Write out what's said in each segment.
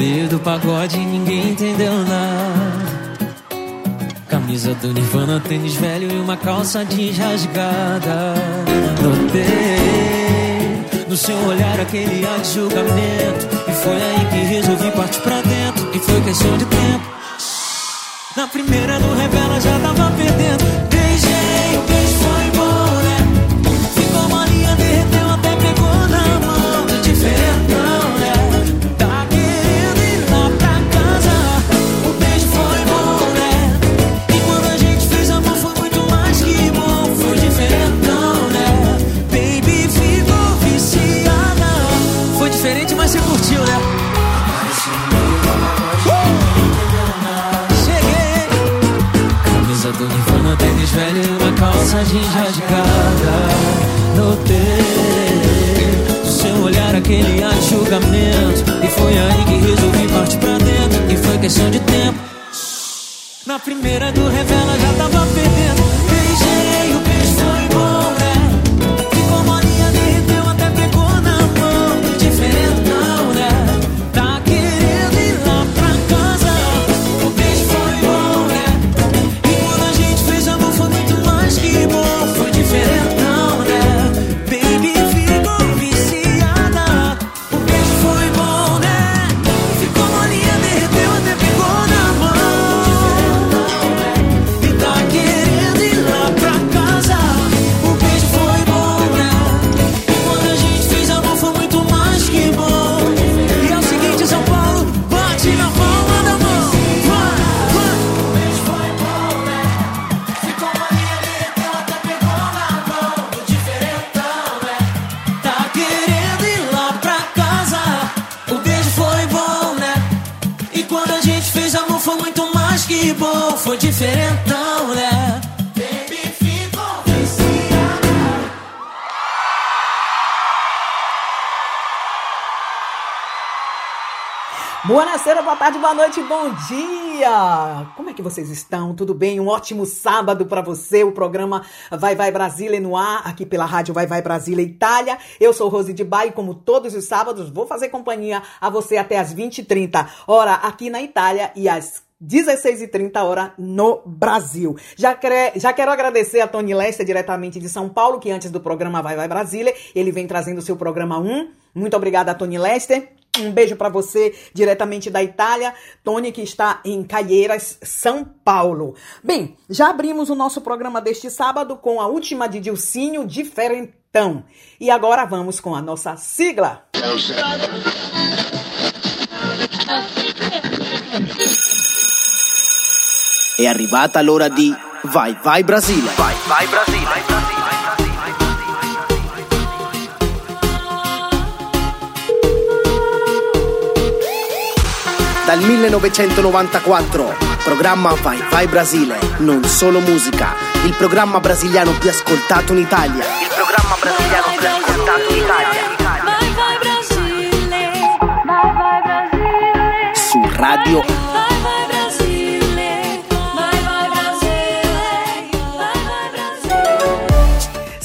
Do pagode ninguém entendeu nada. Camisa do Nirvana, tênis velho e uma calça jeans rasgada. Notei no seu olhar aquele ar de julgamento. E foi aí que resolvi partir pra dentro. E foi questão de tempo. Na primeira do revela já tava perdendo. Uma calça jeans rasgada. Notei seu olhar aquele ar de julgamento. E foi aí que resolvi partir pra dentro. E foi questão de tempo. Na primeira do revela já tava perdendo. Beijei, o Foi diferentão, né? Baby ficou viciada. Buonasera, boa tarde, boa noite, bom dia! Como é que vocês estão? Tudo bem? Um ótimo sábado para você. O programa Vai Vai Brasília no ar, aqui pela rádio Vai Vai Brasília Itália. Eu sou Rose de Baio, como todos os sábados, vou fazer companhia a você até as 20h30, hora aqui na Itália e às 16h30 hora no Brasil. Já, quer, já quero agradecer a Tony Lester, diretamente de São Paulo, que antes do programa Vai Vai Brasília, ele vem trazendo o seu programa 1. Muito obrigada, Tony Lester. Um beijo para você diretamente da Itália, Tony, que está em Caieiras, São Paulo. Bem, já abrimos o nosso programa deste sábado com a última de Dilcinho, Diferentão. E agora vamos com a nossa sigla. È arrivata l'ora di Vai Vai Brasile. Vai Vai Brasile. Dal 1994, programma Vai Vai Brasile, non solo musica, il programma brasiliano più ascoltato in Italia. Il programma brasiliano più ascoltato in Italia. Vai vai Brasile, vai vai Brasile, Su Radio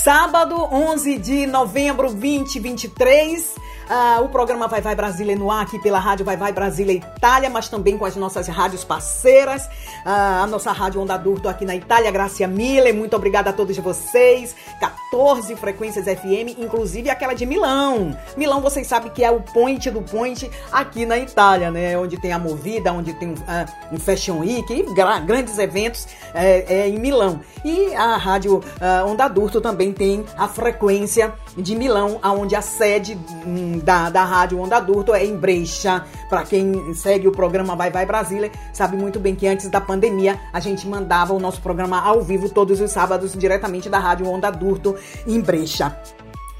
Sábado, 11 de novembro 2023. Ah, o programa Vai Vai Brasília no ar aqui pela rádio Vai Vai Brasília Itália, mas também com as nossas rádios parceiras. Ah, a nossa rádio Onda Durto aqui na Itália, Gracia Miller. Muito obrigada a todos vocês. 14 frequências FM, inclusive aquela de Milão. Milão, vocês sabem que é o point do point aqui na Itália, né? Onde tem a Movida, onde tem ah, um Fashion Week e gra- grandes eventos é, é em Milão. E a rádio ah, Onda Durto também tem a frequência de Milão, aonde a sede hum, da, da rádio Onda Durto é em Brecha. Para quem segue o programa Vai Vai Brasília, sabe muito bem que antes da pandemia a gente mandava o nosso programa ao vivo todos os sábados diretamente da rádio Onda Durto em Brecha.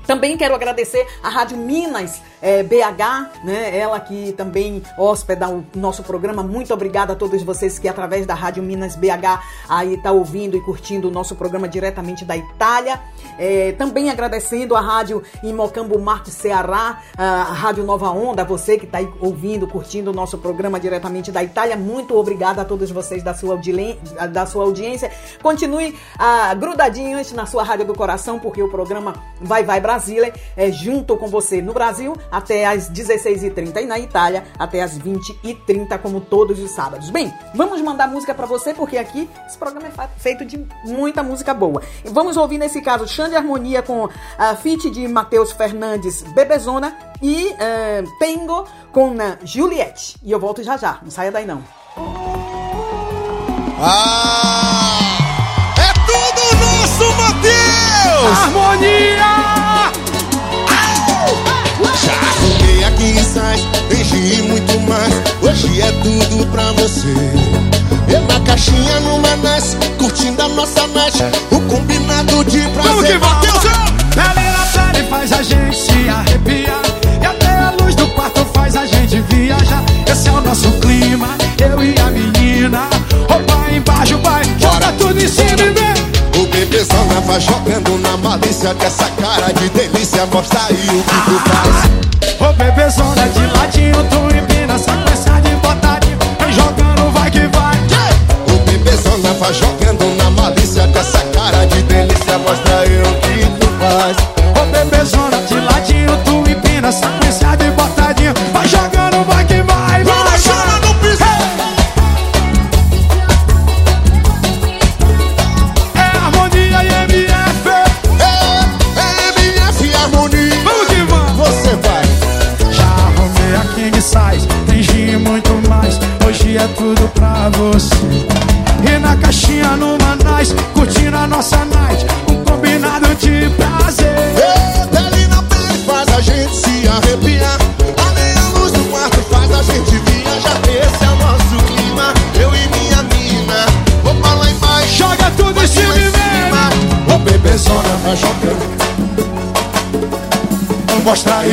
Também quero agradecer a Rádio Minas eh, BH, né? Ela que também hóspeda o nosso programa. Muito obrigada a todos vocês que através da Rádio Minas BH aí tá ouvindo e curtindo o nosso programa diretamente da Itália. Eh, também agradecendo a Rádio Imocambo Marco Ceará, a Rádio Nova Onda, você que está aí ouvindo, curtindo o nosso programa diretamente da Itália. Muito obrigada a todos vocês da sua, da sua audiência. Continue ah, grudadinhos na sua rádio do coração, porque o programa Vai Vai Brasília é junto com você no Brasil, até às 16h30 e na Itália até às 20h30, como todos os sábados. Bem, vamos mandar música pra você, porque aqui esse programa é feito de muita música boa. E vamos ouvir nesse caso Xande Harmonia com a feat de Matheus Fernandes, Bebezona e eh, Tengo com a Juliette. E eu volto já já, não saia daí não. Ah! É tudo nosso, Matheus! Harmonia! Enchi muito mais. Hoje é tudo pra você. Eu na caixinha numa nice, curtindo a nossa night. O combinado de prazer. Vamos que na pele faz a gente se arrepiar E até a luz do quarto faz a gente viajar Esse é o nosso clima, eu e a menina Roupa embaixo, vai, joga tudo em cima e vem O bebezão vai jogando na malícia dessa cara de delícia. Mostra aí o que tu faz. Ô bebezona de jogando na malícia dessa cara de delícia. Mostra o que tu faz.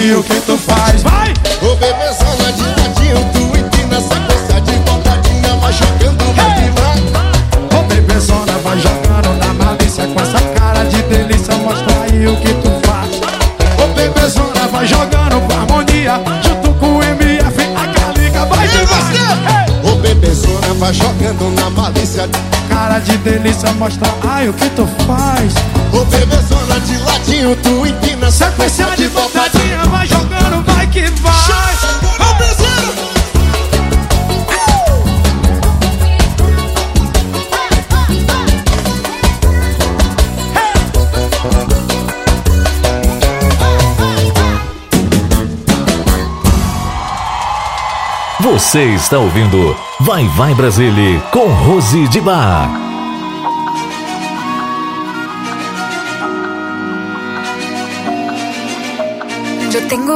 Aí o que tu faz. Vai! Ô bebezona de ladinho, tu empina sequência de botadinha. Vai jogando, que vai. Ô bebezona, vai jogando na malícia com essa cara de delícia. Mostra aí o que tu faz. Ô bebezona, vai jogando com harmonia. Junto com o MF, a Calica vai E vai. você? Ô bebezona vai jogando na malícia. Cara de delícia, mostra aí o que tu faz. Ô bebezona de ladinho, tu empina Sequência de vai que vai. Você está ouvindo Vai Vai Brasília com Rose de Bar.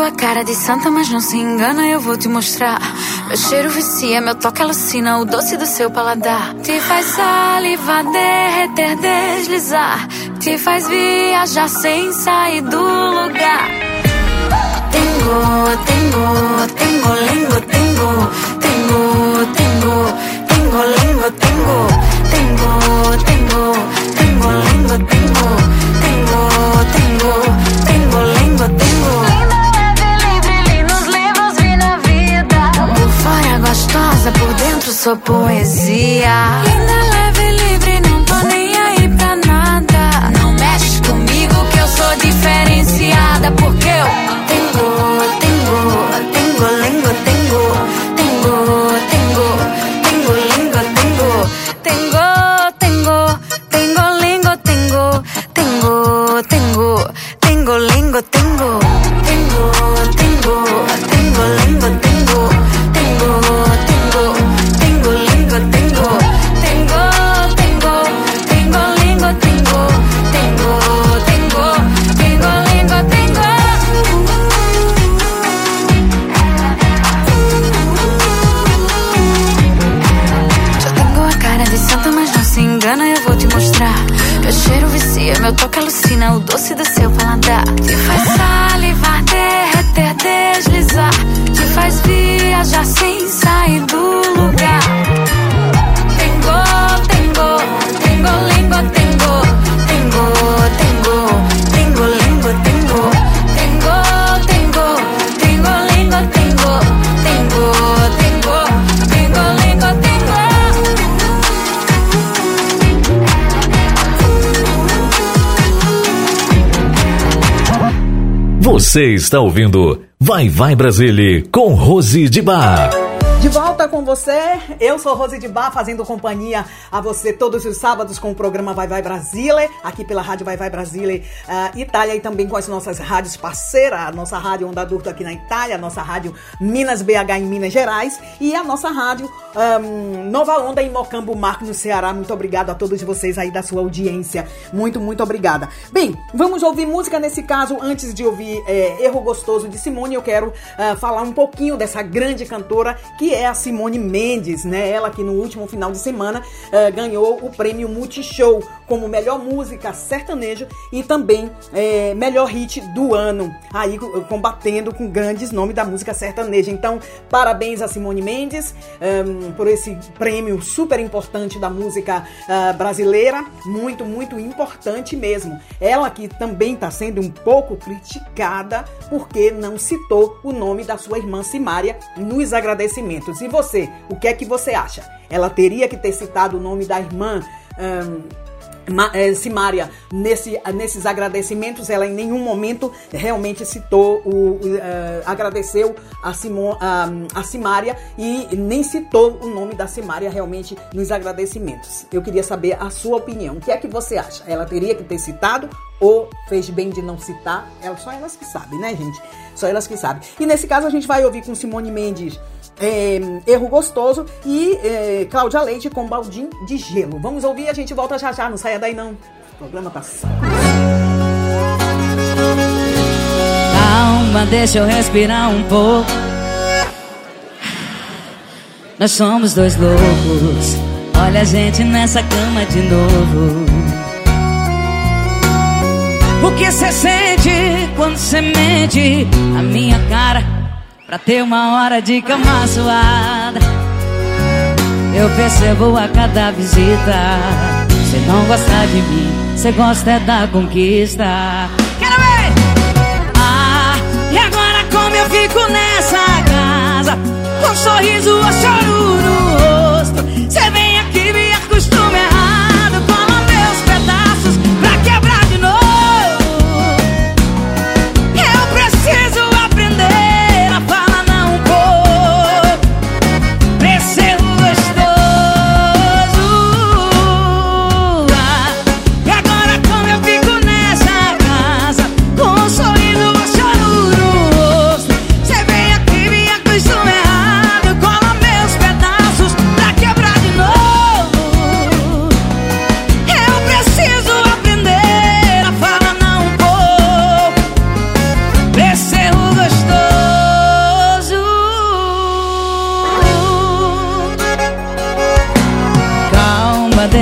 A cara de santa, mas não se engana, eu vou te mostrar. Meu cheiro vicia, meu toque alucina, o doce do seu paladar. Te faz salivar, derreter, deslizar. Te faz viajar sem sair do lugar. Tengo, tengo, tengo, lingo, tengo, tengo, tengo, tengo, lingo, tengo, tengo, tengo, tengo, lingo, tengo, tengo, tengo, tengo, gostosa, por dentro sou poesia. Linda, leve, livre, não tô nem aí pra nada. Não mexe comigo que eu sou diferenciada, porque eu Você está ouvindo Vai Vai Brasília com Rose de Bar. De volta com você, eu sou Rose de Bar, fazendo companhia a você todos os sábados com o programa Vai Vai Brasília, aqui pela Rádio Vai Vai Brasília uh, Itália e também com as nossas rádios parceiras, a nossa rádio Onda Adulto aqui na Itália, a nossa rádio Minas BH em Minas Gerais e a nossa rádio um, Nova Onda em Mocambo Marco no Ceará. Muito obrigado a todos vocês aí da sua audiência, muito, muito obrigada. Bem, vamos ouvir música nesse caso, antes de ouvir é, Erro Gostoso de Simone, eu quero uh, falar um pouquinho dessa grande cantora que é a Simone Mendes, né? Ela que no último final de semana uh, ganhou o prêmio Multishow como melhor música sertanejo e também é, melhor hit do ano, aí combatendo com grandes nomes da música sertaneja. Então, parabéns a Simone Mendes um, por esse prêmio super importante da música brasileira, muito, muito importante mesmo. Ela que também está sendo um pouco criticada porque não citou o nome da sua irmã Simária nos agradecimentos. E você, o que é que você acha? Ela teria que ter citado o nome da irmã? Um, é, Simária, nesse, nesses agradecimentos, ela em nenhum momento realmente citou, o, uh, agradeceu a, Simon, a, a Simária e nem citou o nome da Simária realmente nos agradecimentos. Eu queria saber a sua opinião. O que é que você acha? Ela teria que ter citado ou fez bem de não citar? Ela, só elas que sabem, né, gente? Só elas que sabem. E nesse caso a gente vai ouvir com Simone Mendes é, Erro Gostoso e é, Cláudia Leite com Baldinho de Gelo. Vamos ouvir e a gente volta já já, não saia daí não. O programa tá Calma, deixa eu respirar um pouco. Nós somos dois loucos. Olha a gente nessa cama de novo. O que você sente quando você mente? A minha cara Pra ter uma hora de cama suada Eu percebo a cada visita Você não gosta de mim Você gosta é da conquista Quero ver! Ah, e agora como eu fico nessa casa Com sorriso ou choro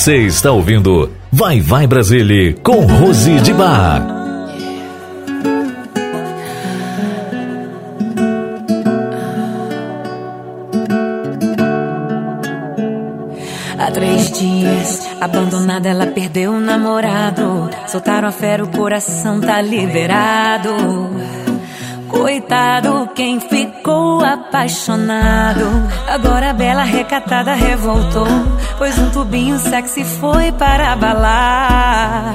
Você está ouvindo Vai Vai Brasília com Rose de Bar. Há três dias, abandonada, ela perdeu o namorado. Soltaram a fera, o coração tá liberado. Coitado quem ficou apaixonado. Agora a bela recatada revoltou. Pois um tubinho sexy foi para balar.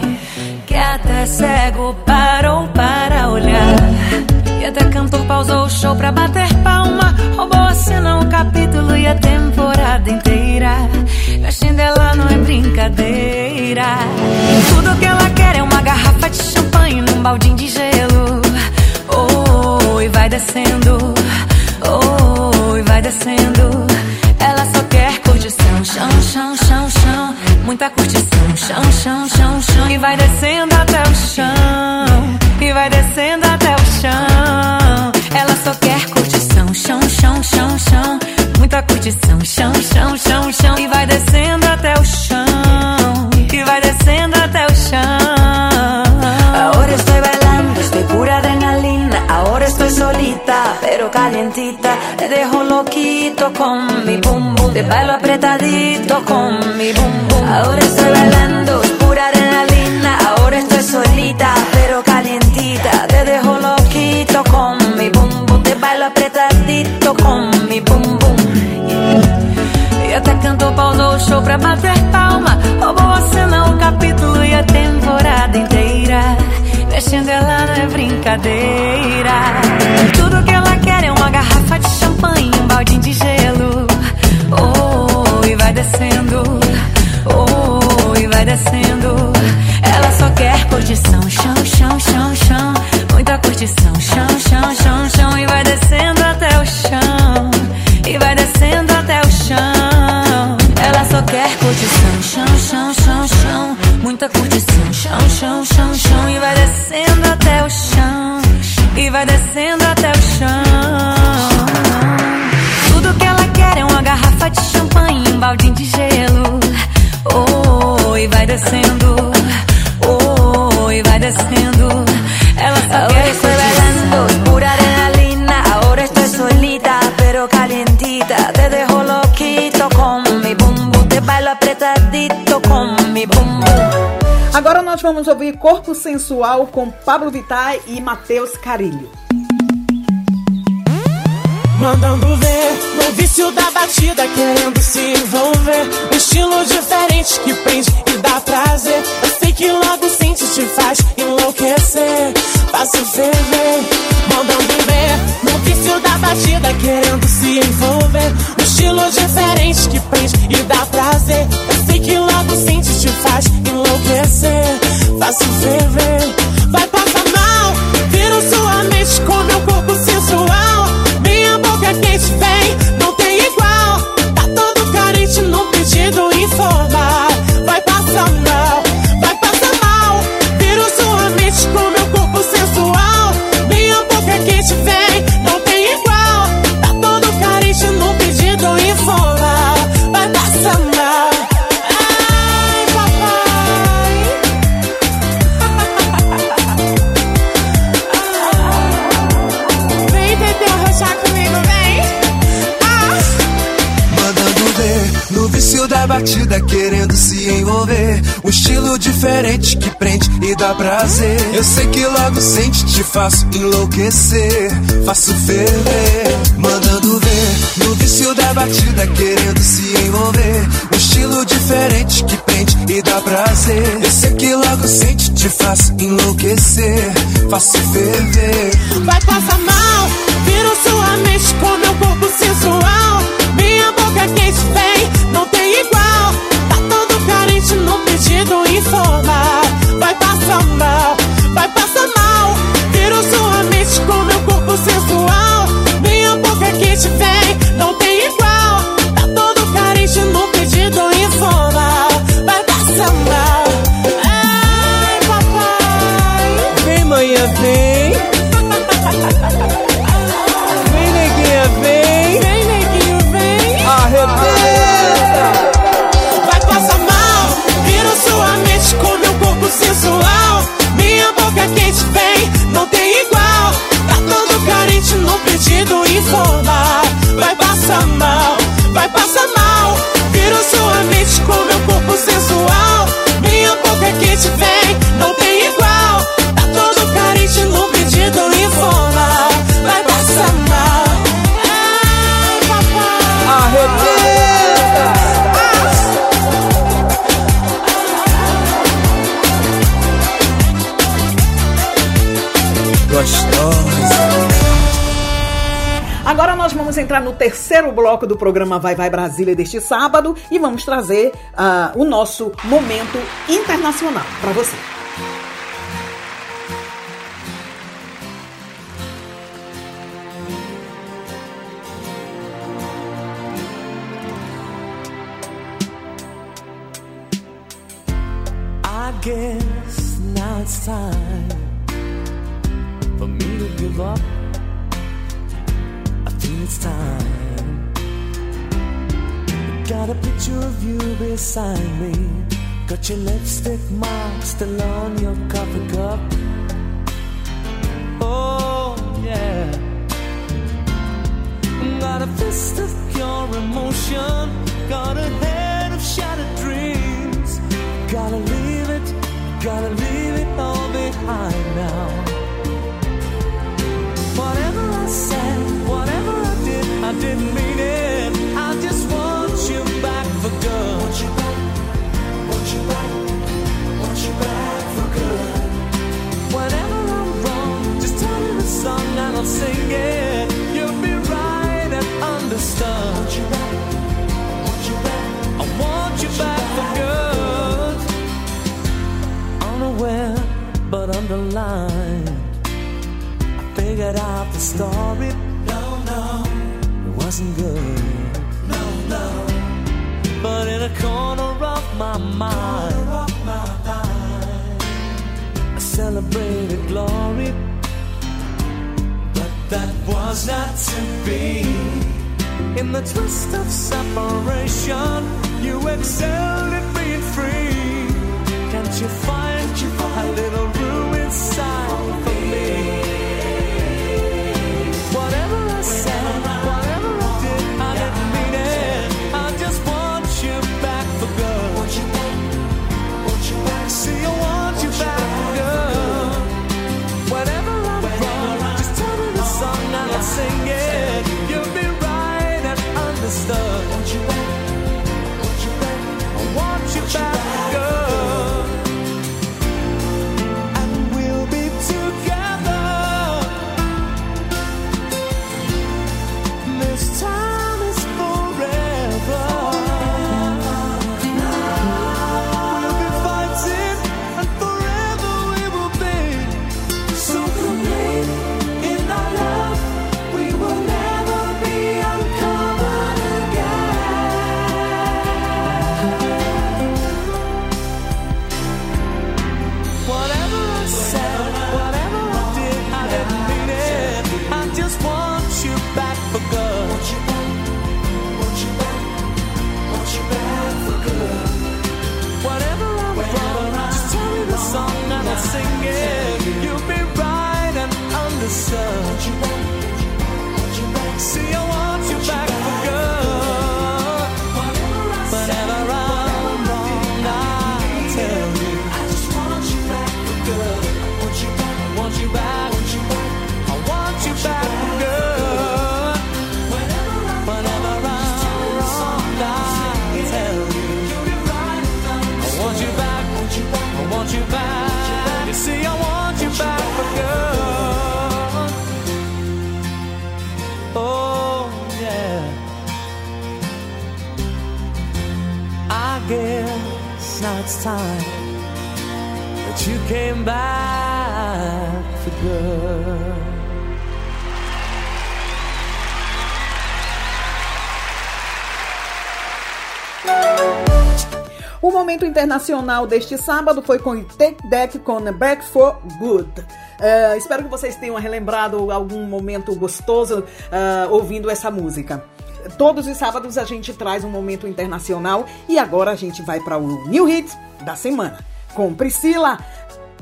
Que até cego parou para olhar. E até cantor pausou o show pra bater palma. Roubou a cena, o capítulo e a temporada inteira. Mexendo ela não é brincadeira. Tudo que ela quer é uma garrafa de champanhe num baldinho de gelo. Oh, e vai descendo. Oh, e vai descendo. Chão, chão, chão, chão. Muita curtição, chão, chão, chão, chão. E vai descendo até o chão. E vai descendo até o chão. Ela só quer curtição, chão, chão, chão, chão. Muita curtição, chão, chão, chão, chão. E vai descendo até o chão. E vai descendo até o chão. Ahora estoy bailando, estoy pura adrenalina. Ahora estoy solita, pero calientita. Te dejo loquito con mi bum Te bailo apretadito con mi bum bum. Ahora estoy bailando, pura adrenalina. Ahora estoy solita, pero calientita. Te dejo loquito con mi bum bum. Te bailo apretadito con mi bum bum. E até cantou, pausou show pra bater palma. Roubou a cena, o capítulo e a temporada inteira. Mexendo ela não é brincadeira. Tudo que ela quer é uma garrafa de champanhe, um baldinho de gelo. Oh, vamos ouvir Corpo Sensual com Pablo Vittar e Matheus Carilho. Mandando ver no vício da batida, querendo se envolver. Um estilo diferente que prende e dá prazer. Eu sei que logo sente, te faz enlouquecer. Faço ferver. Mandando ver no vício da batida, querendo se envolver. Um estilo diferente que prende e dá prazer. Sei que logo sente, te faz enlouquecer. Faço ferver. Vai passar mal, vira sua mente com meu corpo sensual. Minha boca quente vem, estilo diferente que prende e dá prazer. Eu sei que logo sente, te faço enlouquecer. Faço ferver. Mandando ver no vício da batida, querendo se envolver. Um estilo diferente que prende e dá prazer. Eu sei que logo sente, te faço enlouquecer. Faço ferver. Vai passar mal, viro sua mente com meu corpo sensual. Minha boca quente vem, não tem igual. No pedido informal. Vai passar mal, vai passar mal. Viro sua mente com meu corpo sensual. Minha boca quente vem, não tem entrar no terceiro bloco do programa Vai Vai Brasília deste sábado e vamos trazer uh, o nosso momento internacional para você. I guess now it's time beside me. Got your lipstick mark still on your coffee cup. Oh, yeah. Got a fist of pure emotion. Got a head of shattered dreams. Gotta leave it, gotta leave it all behind now. Whatever I said, whatever I did, I didn't mean it. I just figured out the story. No, no, it wasn't good. But in a corner of my mind, I celebrated glory. But that was not to be. In the twist of separation, you excelled at being free. Can't you find a little room Momento internacional deste sábado foi com Take That com Back for Good. Uh, espero que vocês tenham relembrado algum momento gostoso uh, ouvindo essa música. Todos os sábados a gente traz um momento internacional e agora a gente vai para o New Hit da semana com Priscila.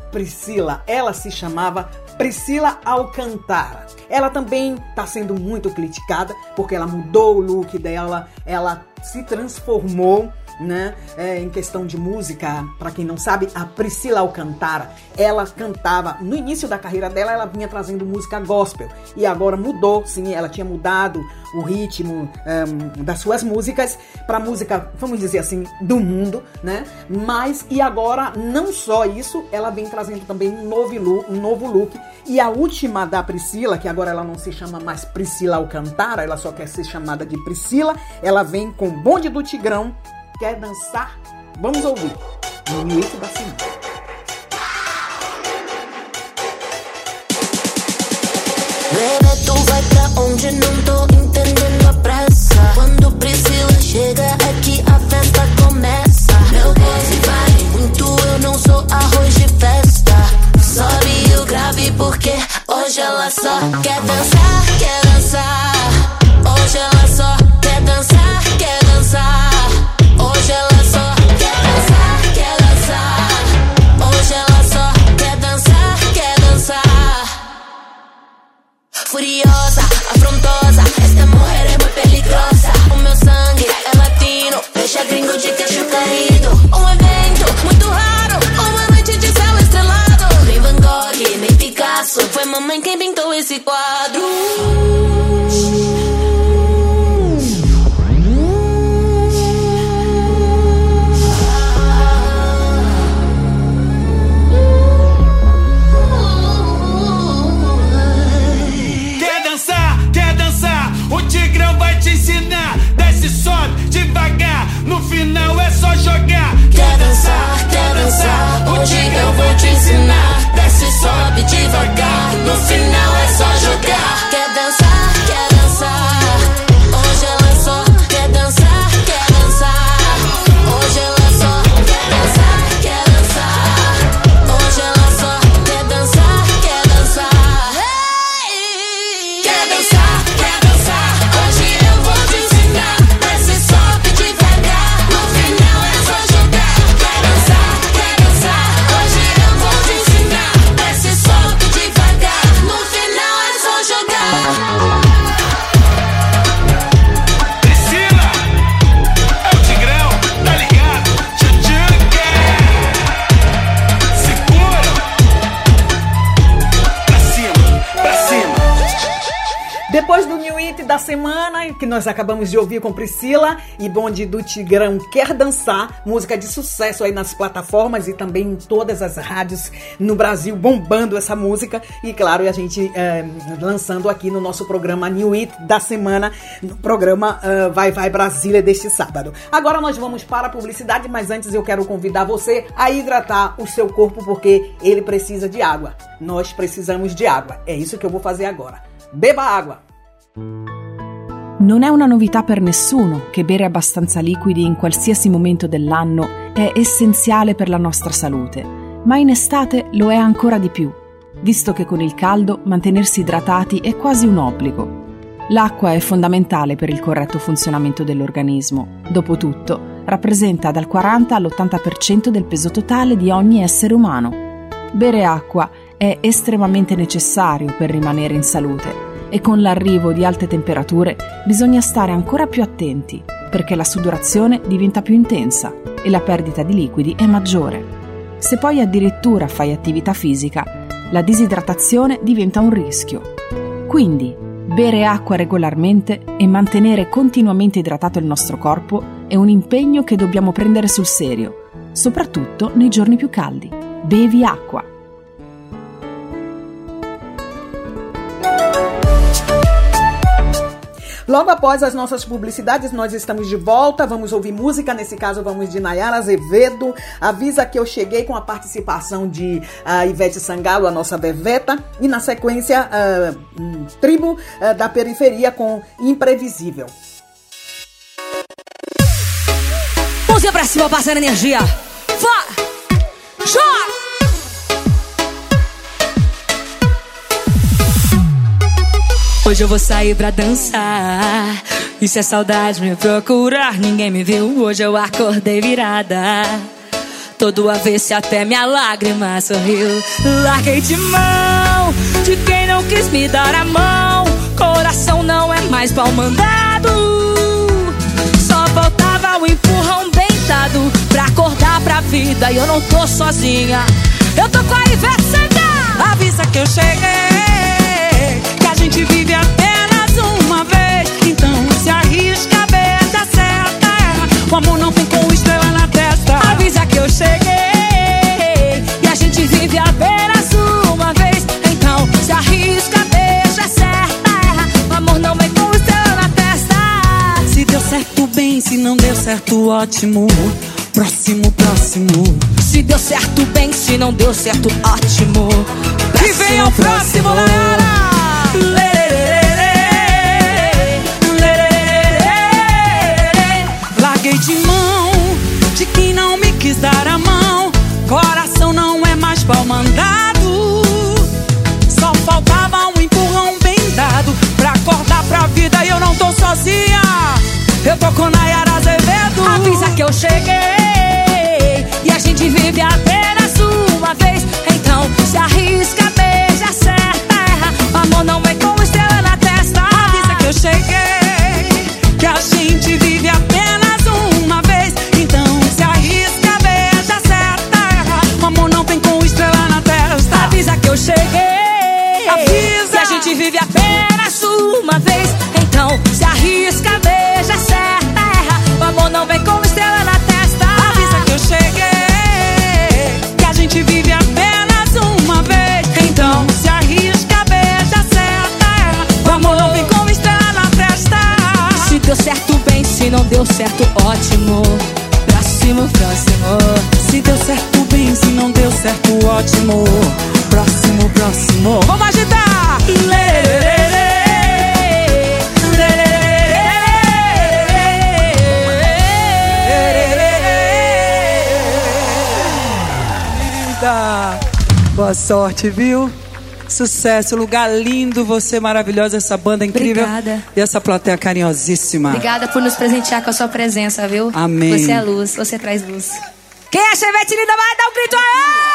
Priscila, ela se chamava Priscila Alcantara. Ela também está sendo muito criticada porque ela mudou o look dela, ela se transformou né? É, em questão de música, para quem não sabe, a Priscila Alcantara, ela cantava no início da carreira dela, ela vinha trazendo música gospel e agora mudou, sim, ela tinha mudado o ritmo um, das suas músicas para música, vamos dizer assim, do mundo, né? Mas e agora não só isso, ela vem trazendo também um novo look, um novo look e a última da Priscila, que agora ela não se chama mais Priscila Alcantara, ela só quer ser chamada de Priscila, ela vem com Bonde do Tigrão quer dançar? Vamos ouvir. No início da semana. Bebê, tu vai pra onde não tô entendendo a pressa. Quando Priscila chega é que a festa começa. Meu pose vai muito, eu não sou arroz de festa. Sobe o grave porque hoje ela só quer dançar, quer dançar. Furiosa, afrontosa, esta mulher é muito peligrosa. O meu sangue é latino, deixa gringo de queixo caído. Um evento muito raro, uma noite de céu estrelado. Nem Van Gogh, nem Picasso, foi mamãe quem pintou esse quadro. Devagar, no final é só jogar. Quer dançar, quer dançar, hoje eu vou te ensinar. Desce, sobe devagar, no final é só jogar. Da semana, que nós acabamos de ouvir com Priscila e Bonde do Tigrão Quer Dançar, música de sucesso aí nas plataformas e também em todas as rádios no Brasil, bombando essa música. E claro, a gente eh, lançando aqui no nosso programa New It da semana, no programa eh, Vai Vai Brasília deste sábado. Agora nós vamos para a publicidade, mas antes eu quero convidar você a hidratar o seu corpo porque ele precisa de água. Nós precisamos de água. É isso que eu vou fazer agora. Beba água! Non è una novità per nessuno che bere abbastanza liquidi in qualsiasi momento dell'anno è essenziale per la nostra salute, ma in estate lo è ancora di più, visto che con il caldo mantenersi idratati è quasi un obbligo. L'acqua è fondamentale per il corretto funzionamento dell'organismo. Dopotutto, rappresenta dal 40 all'80% del peso totale di ogni essere umano. Bere acqua è estremamente necessario per rimanere in salute e con l'arrivo di alte temperature bisogna stare ancora più attenti perché la sudorazione diventa più intensa e la perdita di liquidi è maggiore. Se poi addirittura fai attività fisica, la disidratazione diventa un rischio. Quindi, bere acqua regolarmente e mantenere continuamente idratato il nostro corpo è un impegno che dobbiamo prendere sul serio, soprattutto nei giorni più caldi. Bevi acqua. Logo após as nossas publicidades, nós estamos de volta. Vamos ouvir música. Nesse caso, vamos de Nayara Azevedo. Avisa que eu cheguei com a participação de uh, Ivete Sangalo, a nossa beveta. E na sequência, uh, Tribo uh, da Periferia com Imprevisível. Mãozinha pra cima, passando energia. Vai! Joga! Hoje eu vou sair pra dançar. E se a saudade me procurar, ninguém me viu. Hoje eu acordei virada. Todo avesso até minha lágrima sorriu. Larguei de mão de quem não quis me dar a mão. Coração não é mais pau mandado. Só faltava o empurrão bem acordar pra vida e eu não tô sozinha. Eu tô com a Ivete Sangalo. Avisa que eu cheguei, gente vive apenas uma vez. Então se arrisca, beija, certa erra. O amor não tem com estrela na testa. Avisa que eu cheguei, e a gente vive apenas uma vez. Então se arrisca, beija, certa erra. O amor não vem com estrela na testa. Se deu certo, bem, se não deu certo, ótimo. Próximo, próximo. Se deu certo, bem, se não deu certo, ótimo. Que venha o próximo, Larguei de mão de quem não me quis dar a mão. Coração não é mais pau mandado. Sorte, viu? Sucesso, lugar lindo, você maravilhosa, essa banda incrível. Obrigada. E essa plateia carinhosíssima. Obrigada por nos presentear com a sua presença, viu? Amém. Você é luz, você traz luz. Quem é Chevette linda vai dar um grito aí!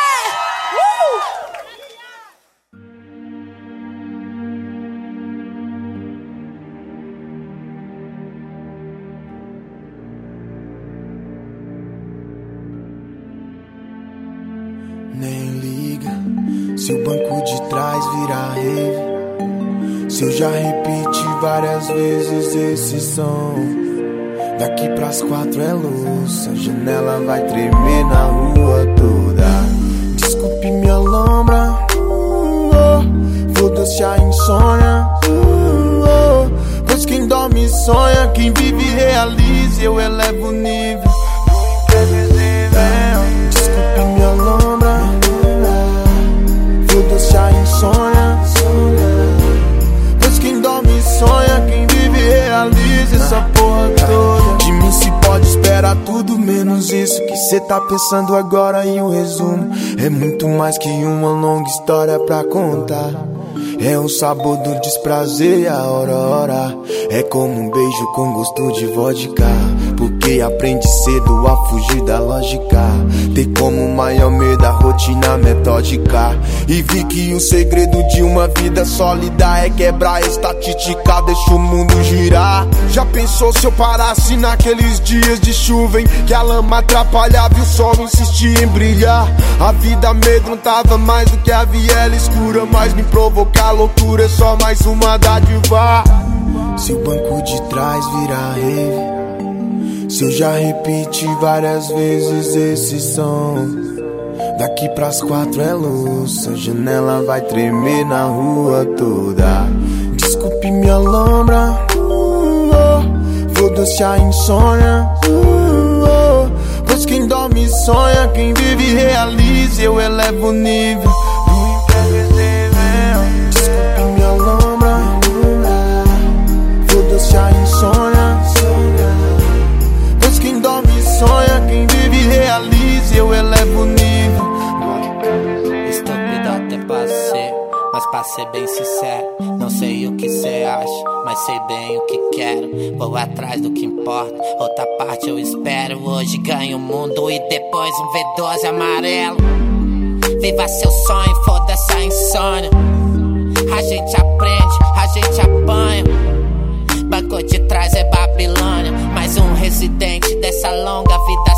Se o banco de trás virar rave. Se eu já repeti várias vezes esse som. Daqui pras quatro é luz, a janela vai tremer na rua toda. Desculpe minha lombra, uh, oh, a insônia. uh, oh, pois quem dorme sonha, quem vive realiza. Eu elevo o nível foda-se a insônia. Pois quem dorme sonha, quem vive realiza essa porra toda. De mim se pode esperar tudo menos isso que cê tá pensando agora. E o resumo é muito mais que uma longa história pra contar. É o sabor do desprazer e a hora. É como um beijo com gosto de vodka. Porque aprende cedo a fugir da lógica. Ter como maior medo a rotina metódica. E vi que o segredo de uma vida sólida é quebrar a estatística, deixa o mundo girar. Já pensou se eu parasse naqueles dias de chuva em que a lama atrapalhava e o sol insistia em brilhar? A vida amedrontava mais do que a viela escura, mas me provocar loucura é só mais uma dádiva. Se o banco de trás virar rave, se eu já repeti várias vezes esse som. Daqui pras quatro é luz, a janela vai tremer na rua toda. Desculpe minha lombra, uh, oh, a insônia. uh, oh, pois quem dorme sonha, quem vive realiza. Eu elevo o nível Eu elevo o nível. Estúpido até passei, mas pra ser bem sincero, não sei o que cê acha, mas sei bem o que quero. Vou atrás do que importa, outra parte eu espero. Hoje ganho o mundo e depois um V12 amarelo. Viva seu sonho, foda-se a insônia. A gente aprende, a gente apanha. Banco de trás é Babilônia. Mais um residente dessa longa vida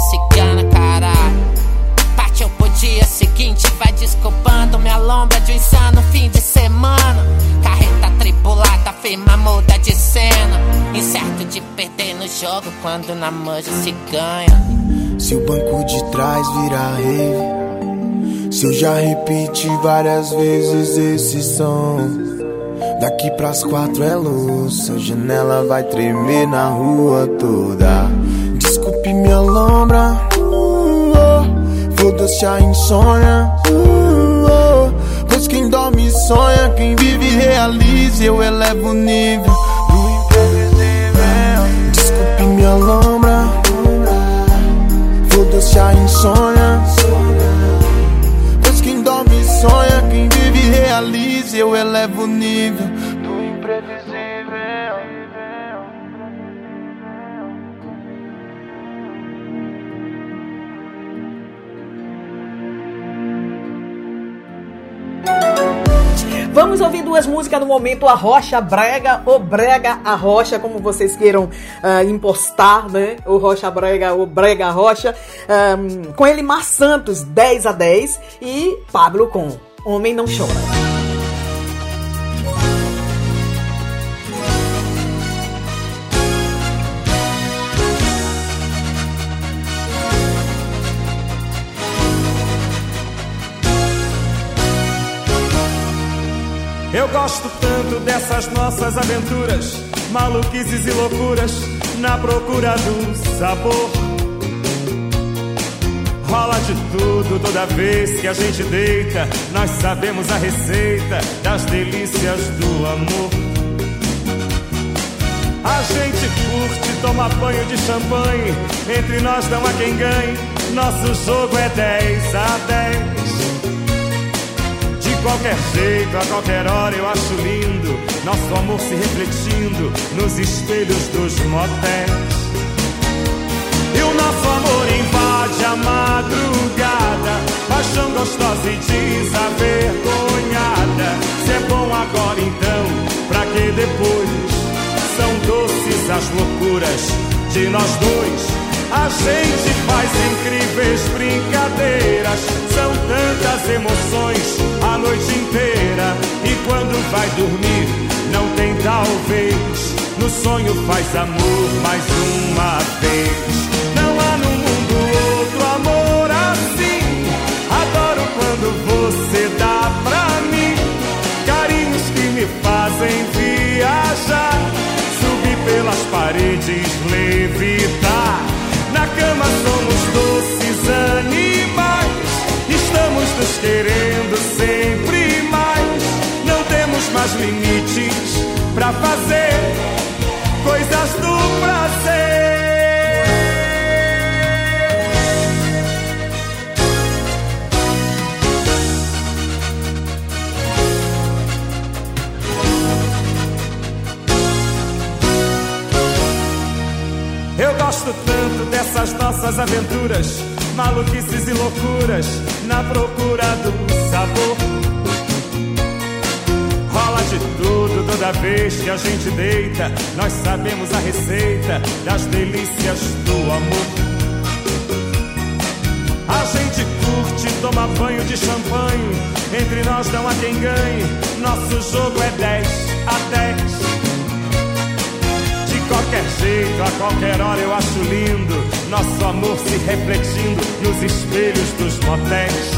dia seguinte vai desculpando Minha lombra de um insano fim de semana. Carreta tripulada, firma muda de cena. Incerto de perder no jogo quando na manja se ganha. Se o banco de trás virar rave. Se eu já repeti várias vezes esse som. Daqui pras quatro é luz, a janela vai tremer na rua toda. Desculpe minha lombra, oh. foda-se a insônia. uh, oh. Pois quem dorme sonha, quem vive realiza. Eu elevo o nível. Desculpe minha lombra, foda-se a insônia. Pois quem dorme sonha, quem vive realiza. Eu elevo o nível Vamos ouvir duas músicas no momento, a Rocha Brega ou Brega a Rocha, como vocês queiram ah, impostar, né? O Rocha Brega ou Brega Rocha. Ahm, com Elimar Santos, 10 a 10 e Pablo com Homem Não Chora. Dessas nossas aventuras, maluquices e loucuras, na procura do sabor. Rola de tudo toda vez que a gente deita, nós sabemos a receita das delícias do amor. A gente curte, toma banho de champanhe, entre nós não há quem ganhe, nosso jogo é 10 a 10. Qualquer jeito, a qualquer hora eu acho lindo. Nosso amor se refletindo nos espelhos dos motéis. E o nosso amor invade a madrugada Paixão gostosa e desavergonhada. Se é bom agora então, pra que depois? São doces as loucuras de nós dois a gente faz incríveis brincadeiras. São tantas emoções a noite inteira. E quando vai dormir, não tem talvez. No sonho faz amor mais uma vez. Não há no mundo outro amor assim. Adoro quando você dá pra mim carinhos que me fazem viajar. Subir pelas paredes, levitar. Cama somos doces animais. Estamos nos querendo sempre mais. Não temos mais limites pra fazer coisas do prazer. Gosto tanto dessas nossas aventuras, maluquices e loucuras, na procura do sabor. Rola de tudo toda vez que a gente deita, nós sabemos a receita das delícias do amor. A gente curte, toma banho de champanhe, entre nós não há quem ganhe, nosso jogo é 10 a 10. Qualquer jeito, a qualquer hora eu acho lindo. Nosso amor se refletindo nos espelhos dos motéis.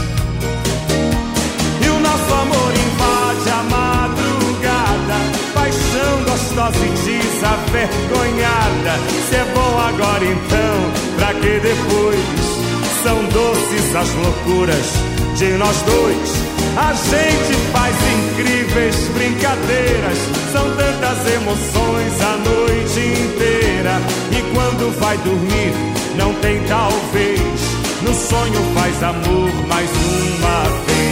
E o nosso amor invade a madrugada Paixão gostosa e desavergonhada. Se é bom agora então, pra que depois? São doces as loucuras de nós dois a gente faz incríveis brincadeiras, são tantas emoções a noite inteira. E quando vai dormir, não tem talvez. No sonho faz amor mais uma vez.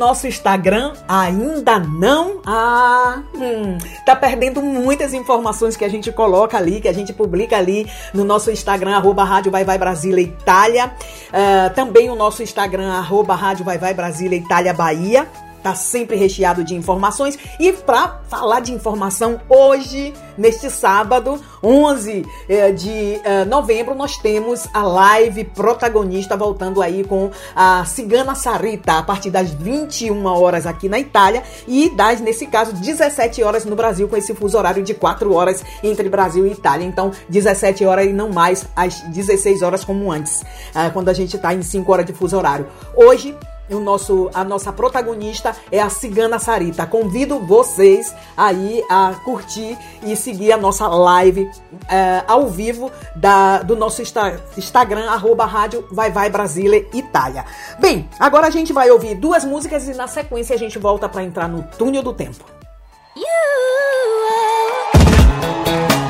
Nosso Instagram? Ainda não? Ah, hum, tá perdendo muitas informações que a gente coloca ali, que a gente publica ali no nosso Instagram, arroba Rádio Vai Vai Brasília Itália. Ah, também o nosso Instagram, arroba Rádio Vai Vai Brasília Itália Bahia. Tá sempre recheado de informações. E para falar de informação, hoje, neste sábado, 11 eh, de eh, novembro, nós temos a live protagonista voltando aí com a Cigana Sarita, a partir das 21 horas aqui na Itália e das, nesse caso, 17 horas no Brasil, com esse fuso horário de 4 horas entre Brasil e Itália. Então, 17 horas e não mais às 16 horas como antes, ah, quando a gente tá em 5 horas de fuso horário. Hoje, o nosso, a nossa protagonista é a Cigana Sarita. Convido vocês aí a curtir e seguir a nossa live eh, ao vivo da, do nosso Insta- Instagram, arroba rádio Vai Vai Brasília Itália. Bem, agora a gente vai ouvir duas músicas e na sequência a gente volta para entrar no túnel do tempo.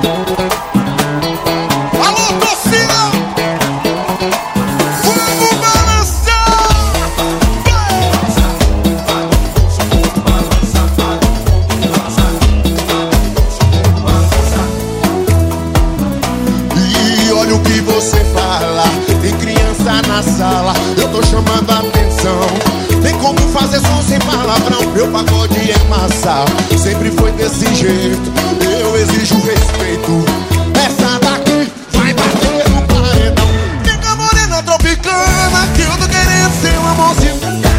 Alô, sem palavrão, meu pagode é massa, sempre foi desse jeito. Eu exijo respeito. Essa daqui vai bater no paredão. Fica morena tropicana, que eu tô querendo ser uma mocinha.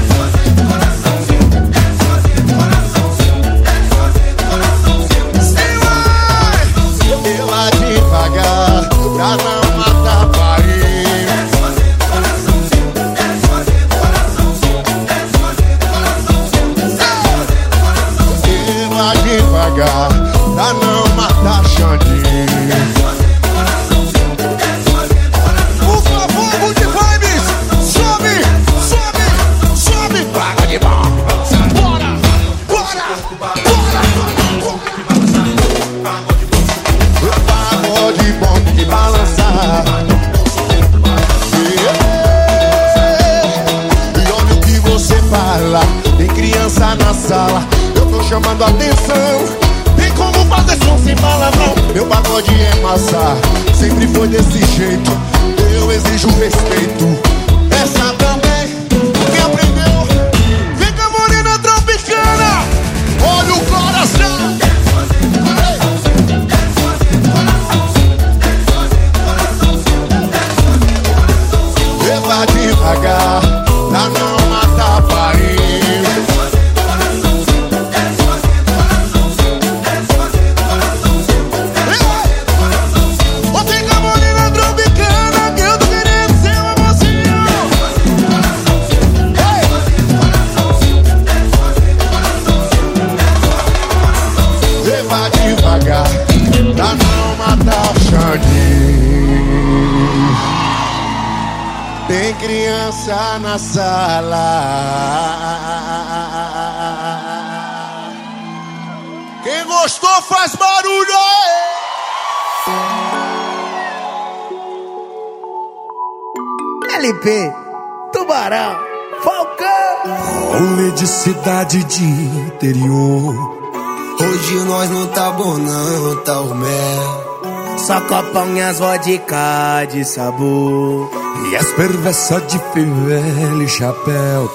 Copão e as vodka de sabor. E as perversas de fivela e chapéu.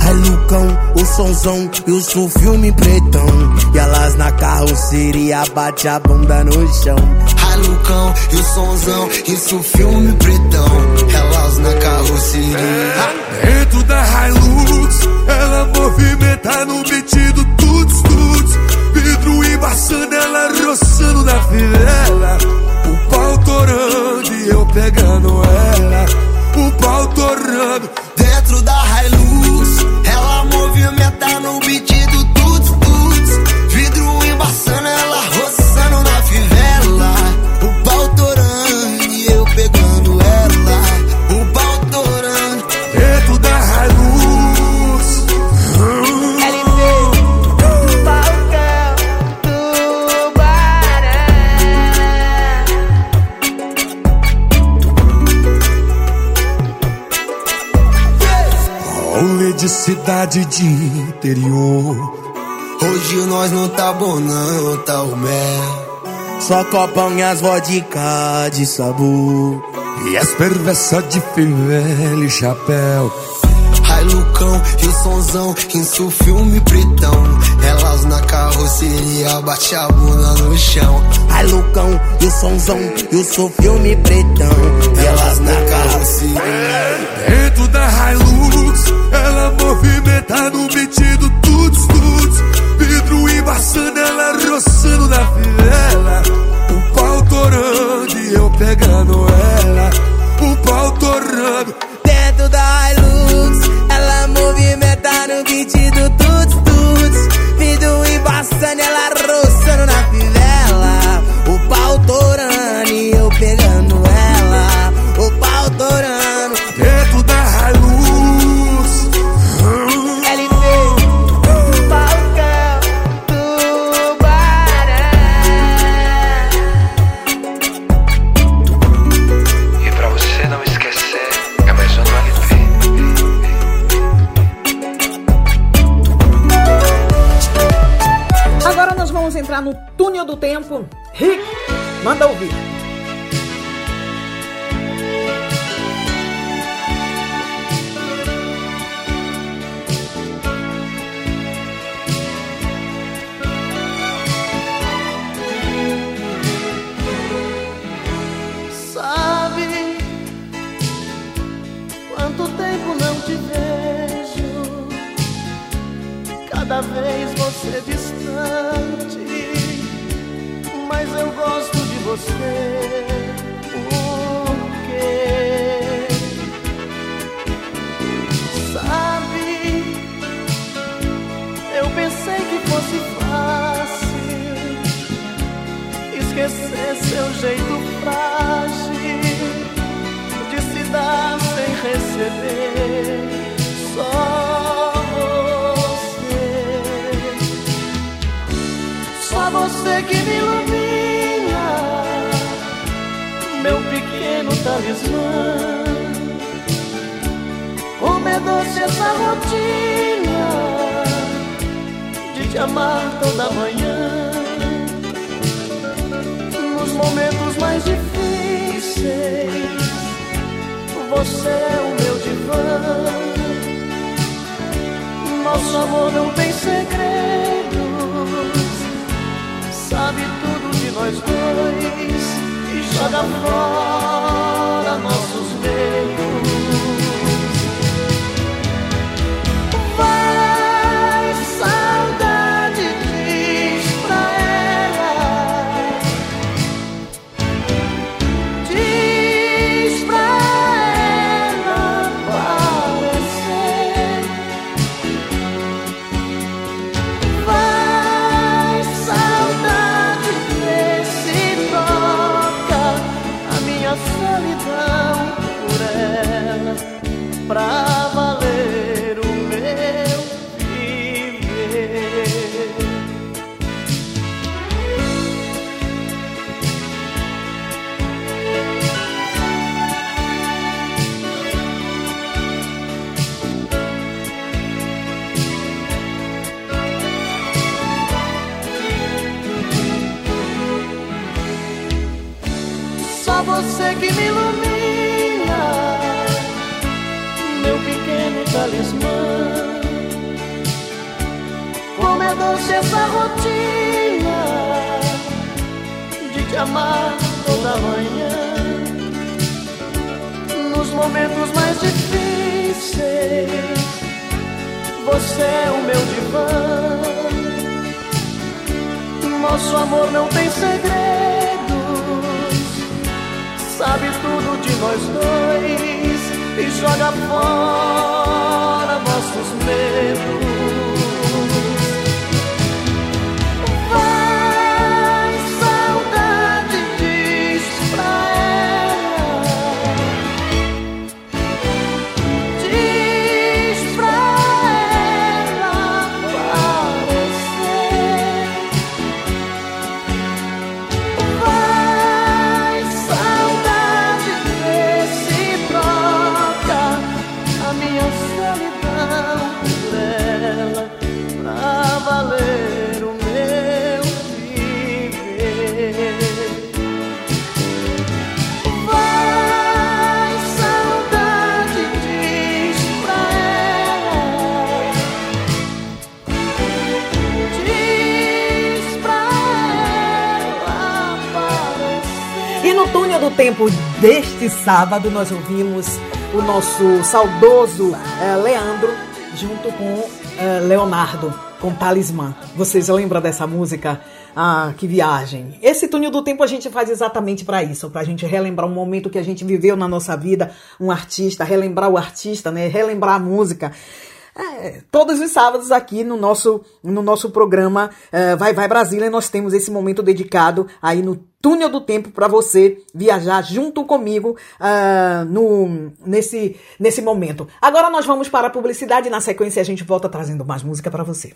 Ai Lucão, o sonzão e o seu filme pretão. E elas na carroceria bate a bunda no chão. Ai Lucão e o sonzão e o filme pretão. Elas na carroceria. Dentro da Hilux, ela movimenta no beat do tuts tuts. Vidro embaçando, ela roçando na fivela. Pau torando e eu pegando ela. O pau torando. Cidade de interior. Hoje nós não tá bom não, tá o mel. Só copão e as vodka de sabor. E as perversas de fivela e chapéu. Ai Lucão e o sonzão, isso o filme pretão. Elas na carroceria bate a bunda no chão. Ai Lucão e o sonzão, isso o filme pretão. Elas na carroceria. Dentro da Hilux, ela movimenta no beat do tuts tuts. Vidro embaçando, ela roçando na fivela. O pau torando e eu pegando ela. O pau torando. Dentro da Hilux, ela movimenta no beat do tuts tuts. Vidro amar toda manhã nos momentos mais difíceis. Você é o meu divã. Nosso amor não tem segredos. Sabe tudo de nós dois e joga fora nossos medos. Difíceis, você é o meu divã. Nosso amor não tem segredos sabe tudo de nós dois e joga fora nossos medos. No tempo deste sábado, nós ouvimos o nosso saudoso eh, Leandro junto com eh, Leonardo, com Talismã. Vocês lembram dessa música? Ah, que viagem. Esse túnel do tempo a gente faz exatamente para isso, para a gente relembrar um momento que a gente viveu na nossa vida, um artista, relembrar o artista, né? Relembrar a música. É, todos os sábados aqui no nosso, no nosso programa é, Vai Vai Brasília, nós temos esse momento dedicado aí no túnel do tempo para você viajar junto comigo ah, no, nesse, nesse momento. Agora nós vamos para a publicidade e na sequência a gente volta trazendo mais música para você.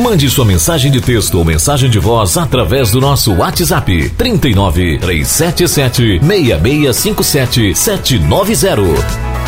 Mande sua mensagem de texto ou mensagem de voz através do nosso WhatsApp 39 377 6657 790.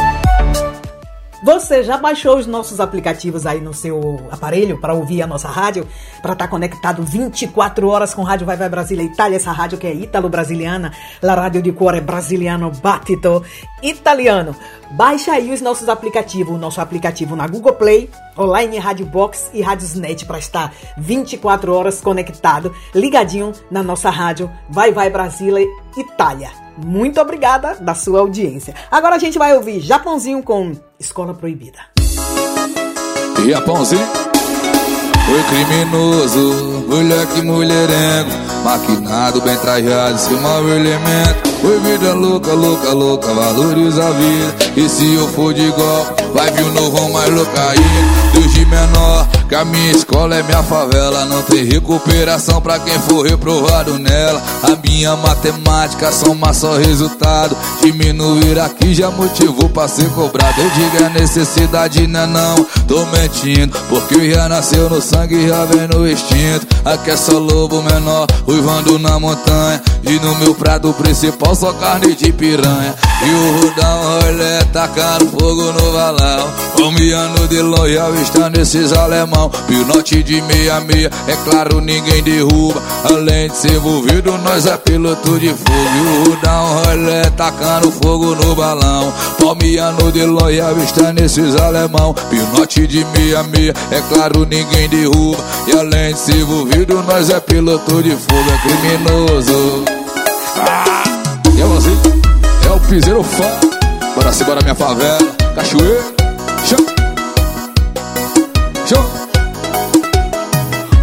Você já baixou os nossos aplicativos aí no seu aparelho para ouvir a nossa rádio? Para estar conectado 24 horas com Rádio Vai Vai Brasília Itália, essa rádio que é ítalo-brasiliana, la rádio de cuore brasiliano battito italiano. Baixa aí os nossos aplicativos, o nosso aplicativo na Google Play, online Rádio Box e Radiosnet para estar 24 horas conectado, ligadinho na nossa rádio Vai Vai Brasília Itália. Muito obrigada da sua audiência. Agora a gente vai ouvir Japãozinho com Escola Proibida. Japãozinho Foi criminoso, moleque mulherengo Maquinado, bem trajado, seu mau elemento Oi, vida louca, louca, louca, valoriza a vida. E se eu for de golpe, vai vir o novo mais louca ainda. Deus de menor, que a minha escola é minha favela. Não tem recuperação pra quem for reprovado nela. A minha matemática soma só resultado. Diminuir aqui já motivou pra ser cobrado. Eu digo é necessidade, né não? Tô mentindo, porque já nasceu no sangue, já vem no instinto. Aqui é só lobo menor, uivando na montanha. E no meu prato principal só carne de piranha. E o Rudão rolê tacando fogo no valão. Palmeando de longe, avistando esses alemão. Pinote de meia meia, é claro, ninguém derruba. Além de ser envolvido, nós é piloto de fogo. E o Rudão rolê tacando fogo no balão. Palmeando de longe, avistando esses alemão. Pinote de meia meia, é claro, ninguém derruba. E além de ser envolvido, nós é piloto de fogo, é criminoso. Ah, é você? É o piseiro fã. Bora se bora minha favela. Cachoeira. Show. Show.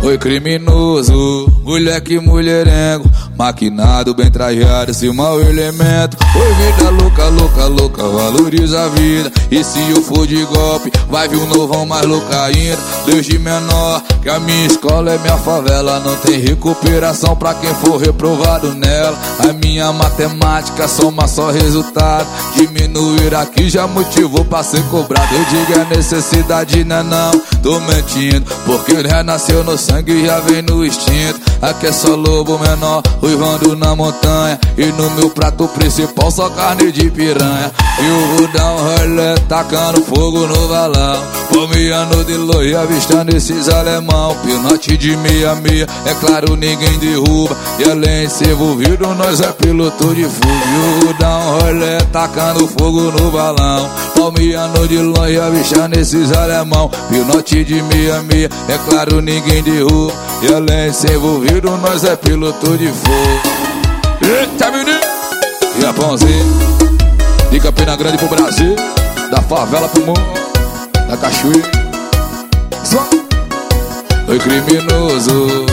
Oi criminoso, moleque mulherengo Maquinado, bem trajado, esse mau elemento. Oi vida louca, louca, louca, valoriza a vida. E se eu for de golpe, vai vir um novão mais louca ainda. Deus de menor, que a minha escola é minha favela. Não tem recuperação pra quem for reprovado nela. A minha matemática soma só resultado. Diminuir aqui já motivou pra ser cobrado. Eu digo é necessidade, né não? Tô mentindo, porque renasceu no sangue e já vem no instinto Aqui é só lobo menor, uivando na montanha. E no meu prato principal só carne de piranha. E o Rudão rolê tacando fogo no valão Palmeando de longe, avistando esses alemão. Pinote de meia meia, é claro ninguém derruba. E além de ser envolvido, nós é piloto de fogo E o Rudão rolê tacando fogo no balão. Palmeando de longe, avistando esses alemão. Pinote de meia meia, é claro ninguém derruba E além de ser envolvido, nós é piloto de fogo Eita menino! E a pãozinho De Campina Grande pro Brasil Da favela pro mundo Da cachoeira Só Oi criminoso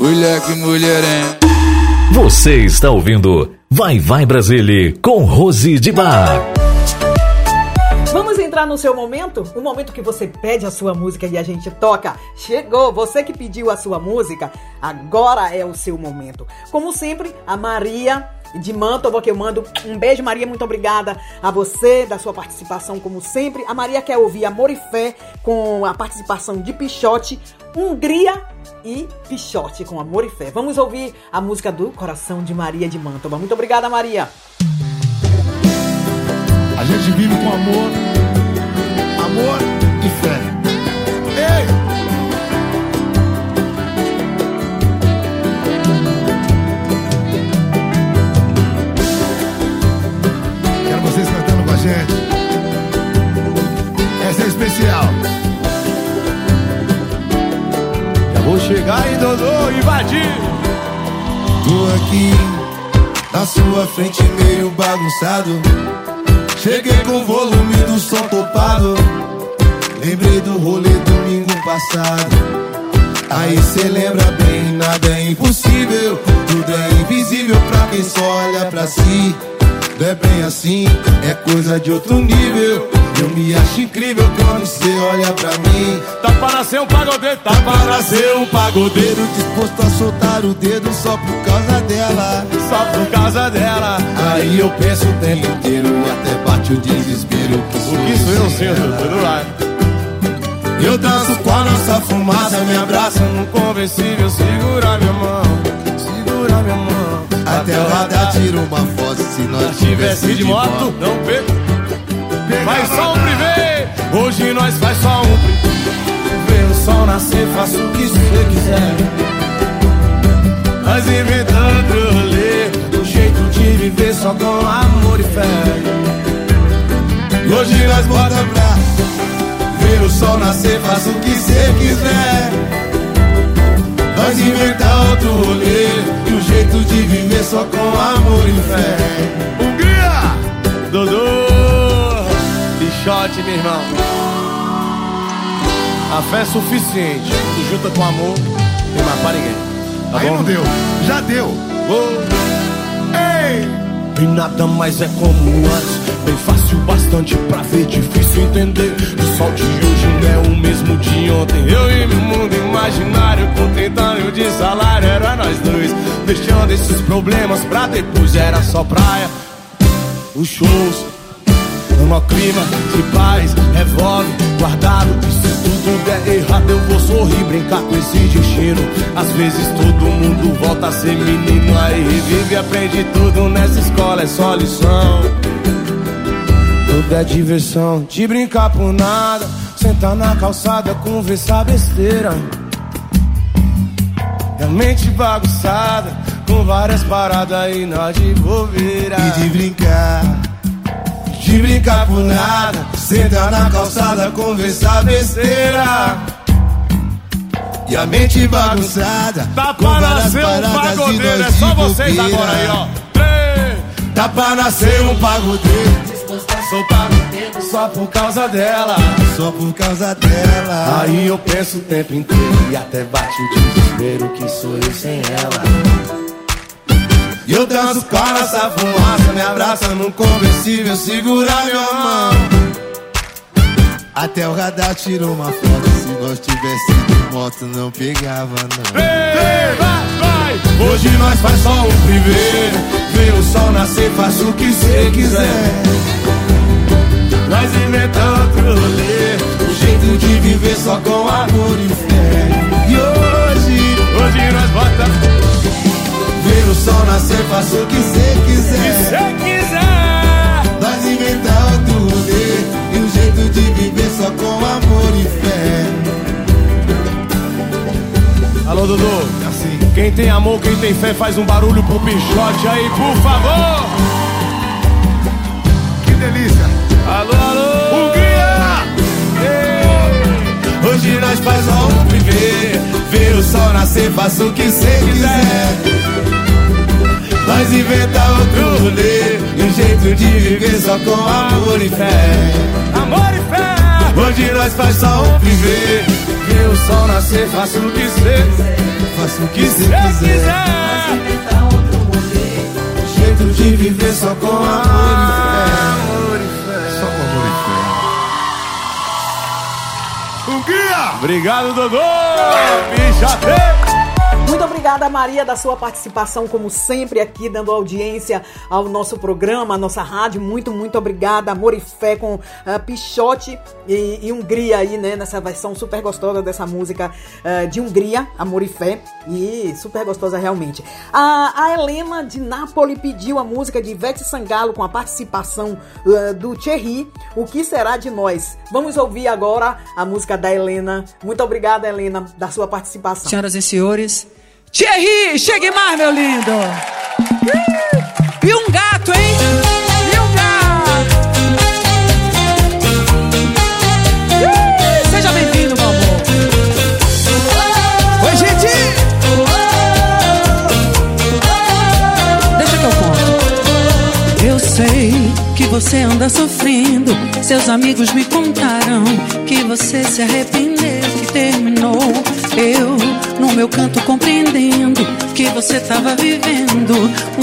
Moleque mulherem Você está ouvindo Vai Vai Brasília com Rose de Bar. Vamos entrar no seu momento? O momento que você pede a sua música e a gente toca. Chegou! Você que pediu a sua música, agora é o seu momento. Como sempre, a Maria de Mantova que eu mando um beijo, Maria. Muito obrigada a você da sua participação, como sempre. A Maria quer ouvir Amor e Fé com a participação de Pichote, Hungria e Pichote com Amor e Fé. Vamos ouvir a música do Coração de Maria de Mantova. Muito obrigada, Maria. A gente vive com amor, amor e fé. Ei! Quero vocês cantando com a gente. Essa é especial. Já vou chegar em Dodô invadir. Tô aqui na sua frente meio bagunçado. Cheguei com o volume do som topado. Lembrei do rolê domingo passado. Aí cê lembra bem, nada é impossível. Tudo é invisível pra quem só olha pra si. Não é bem assim, é coisa de outro nível. Eu me acho incrível quando cê olha pra mim. Tá para nascer um pagodeiro, tá para nascer um pagodeiro. Disposto a soltar o dedo só por causa dela. Só por causa dela. Aí eu penso o tempo inteiro e até bate o desespero. Que sou O que isso eu sinto, tudo lá. Eu danço com a nossa fumaça, me abraça no conversível, segura minha mão, segura minha mão. Até o radar tira uma foto se nós Tivesse de moto, não pega. Faz só um privê, hoje nós faz só um privê. Vê o sol nascer, faça o que você quiser. Nós inventando rolê, o jeito de viver só com amor e fé. Hoje nós bota pra ver o sol nascer, faça o que cê quiser. Nós inventar outro rolê e o jeito de viver só com amor e fé. Hungria! Dodô! Pichote, meu irmão. A fé é suficiente. E junta com amor, tem mais pra ninguém. Tá Aí bom? não deu, já deu. E nada mais é como antes Bem fácil bastante pra ver, difícil entender O sol de hoje não é o mesmo de ontem Eu e meu mundo imaginário Com 30 anos de salário Era nós dois Deixando esses problemas pra depois Era só praia Os shows no clima de paz, revolve, guardado. E se tudo der errado eu vou sorrir, brincar com esse destino. Às vezes todo mundo volta a ser menino Aí. Revive aprende tudo nessa escola, é só lição. Tudo é diversão, de brincar por nada. Sentar na calçada, conversar besteira. E a mente bagunçada Com várias paradas e nós de bobeira. E de brincar de brincar por nada, sentar na calçada, conversar besteira. E a mente bagunçada, Tá com várias nascer um pagodeiro, é só vocês bobeira. agora aí, ó. Tá pra nascer um pagodeiro. Sou pagodeiro só por causa dela. Só por causa dela. Aí eu penso o tempo inteiro e até bate o desespero que sou eu sem ela. E eu danço com essa fumaça, me abraça num conversível, segura minha mão. Até o radar tirou uma foto, se nós tivesse de moto não pegava não. Ei, vai, vai! Hoje nós faz só um privê. Vê o sol nascer, faz o que cê quiser. Nós inventamos outro rolê. O jeito de viver só com amor e fé. E hoje, hoje nós bota. Ver o sol nascer, faça o que cê quiser. Se cê quiser. Nós inventar outro rolê. E um jeito de viver só com amor e fé. Alô, Dudu. Assim. Quem tem amor, quem tem fé, faz um barulho pro Pichote aí, por favor. Que delícia. Alô, alô. Hungria! Ei. Hoje nós faz só um privê. Ver o sol nascer, faça o que cê quiser. Nós inventa outro rolê E um jeito de viver só com amor e fé. Amor e fé. Hoje nós faz só um privê Ver o sol nascer, faça o que cê Faça o que que cê cê quiser. quiser. Jeito de viver só com amor Amor e fé. Só com amor e fé. Hungria! Obrigado, Dodô! Pichote! Obrigada, Maria, da sua participação, como sempre, aqui dando audiência ao nosso programa, à nossa rádio. Muito, muito obrigada. Amor e fé com uh, Pichote e, e, Hungria aí, né? Nessa versão super gostosa dessa música uh, de Hungria, Amor e Fé. E super gostosa realmente. A, a Helena de Nápoles pediu a música de Ivete Sangalo com a participação uh, do Thierry, O Que Será de Nós. Vamos ouvir agora a música da Helena. Muito obrigada, Helena, da sua participação. Senhoras e senhores, Thierry, chegue mais, meu lindo! E um gato, hein? E um gato! Seja bem-vindo, meu amor! Oi, gente! Deixa que eu conto. Eu sei que você anda sofrendo. Seus amigos me contaram que você se arrependeu, que terminou. Eu, no meu canto, compreendendo que você tava vivendo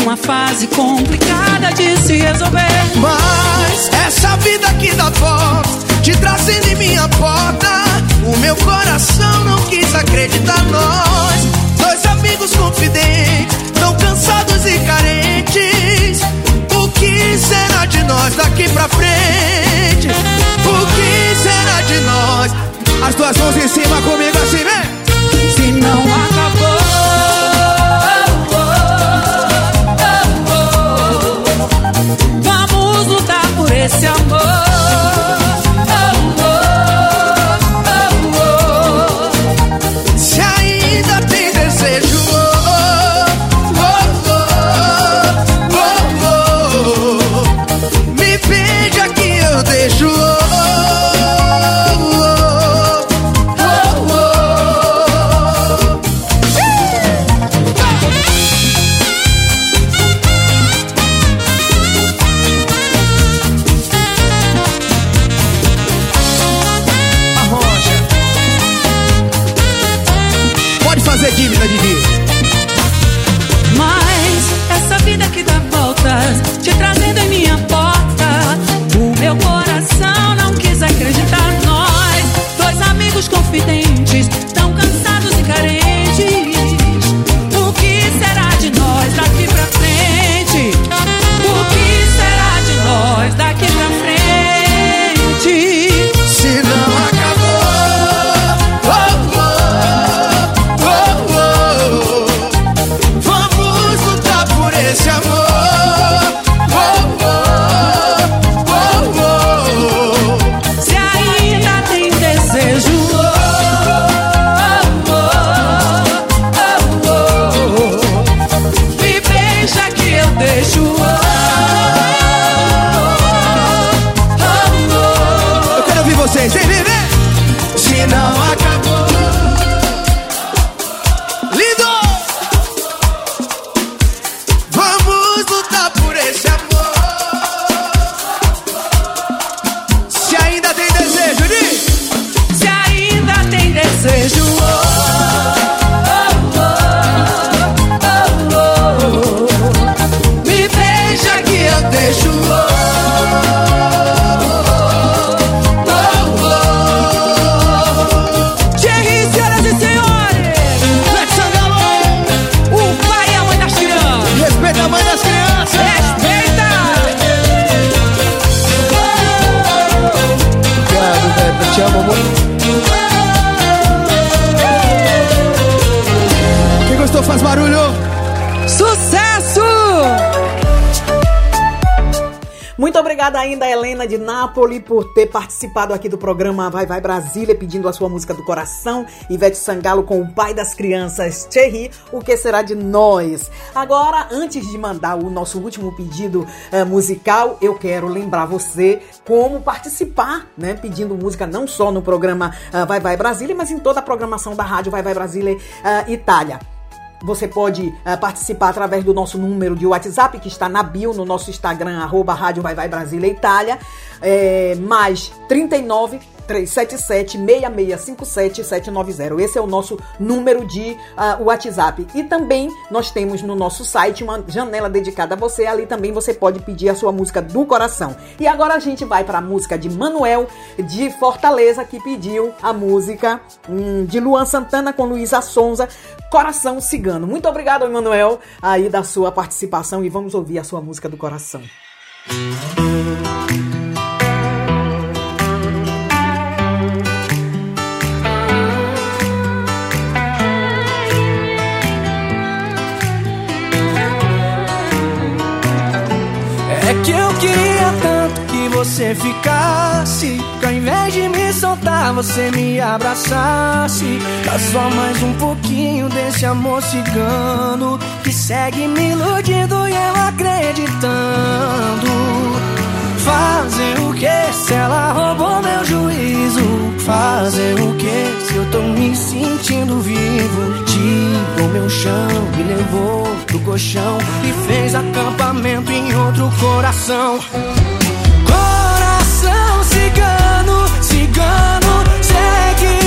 uma fase complicada de se resolver. Mas essa vida que dá volta, te trazendo em minha porta. O meu coração não quis acreditar nós. Dois amigos confidentes, Muito obrigada ainda, Helena de Nápoles, por ter participado aqui do programa Vai Vai Brasília, pedindo a sua música do coração. Ivete Sangalo com o pai das crianças, Thierry, o que será de nós? Agora, antes de mandar o nosso último pedido eh, musical, eu quero lembrar você como participar, né? Pedindo música não só no programa ah, Vai Vai Brasília, mas em toda a programação da rádio Vai Vai Brasília ah, Itália. Você pode eh, participar através do nosso número de WhatsApp, que está na bio, no nosso Instagram, arroba Rádio Vai Vai Brasília Itália, é, mais 39 377 6657 790. Esse é o nosso número de ah, WhatsApp. E também nós temos no nosso site uma janela dedicada a você. Ali também você pode pedir a sua música do coração. E agora a gente vai para a música de Manuel de Fortaleza, que pediu a música hum, de Luan Santana com Luísa Sonza, Coração Cigano. Muito obrigado, Manuel, aí da sua participação e vamos ouvir a sua música do coração. É você ficasse. Que ao invés de me soltar, você me abraçasse. Dá só mais um pouquinho desse amor cigano. Que segue me iludindo e eu acreditando. Fazer o que se ela roubou meu juízo? Fazer o que se eu tô me sentindo vivo? Tirou meu chão, me levou pro colchão e fez acampamento em outro coração. Coração cigano, cigano, segue me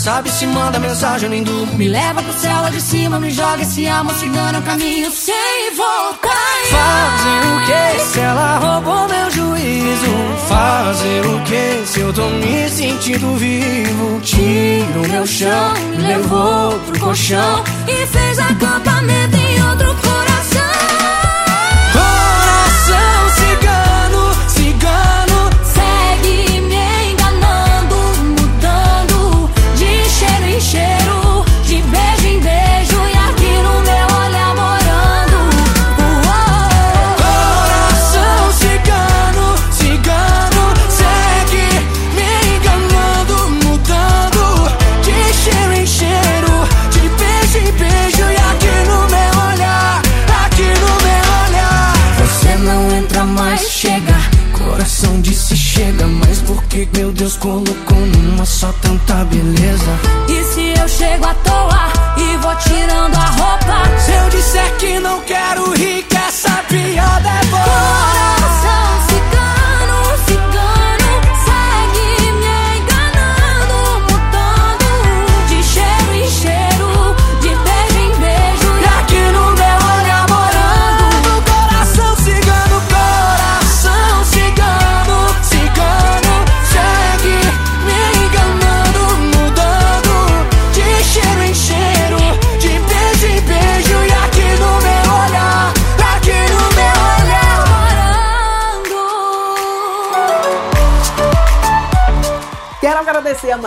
sabe se manda mensagem, nem durmo. Me leva pro céu lá de cima, me joga esse amor cigano, é um caminho sem voltar. Fazer o que se ela roubou meu juízo? Fazer o que se eu tô me sentindo vivo? Tiro meu chão, me levou pro colchão. E fez acampamento em outro coração.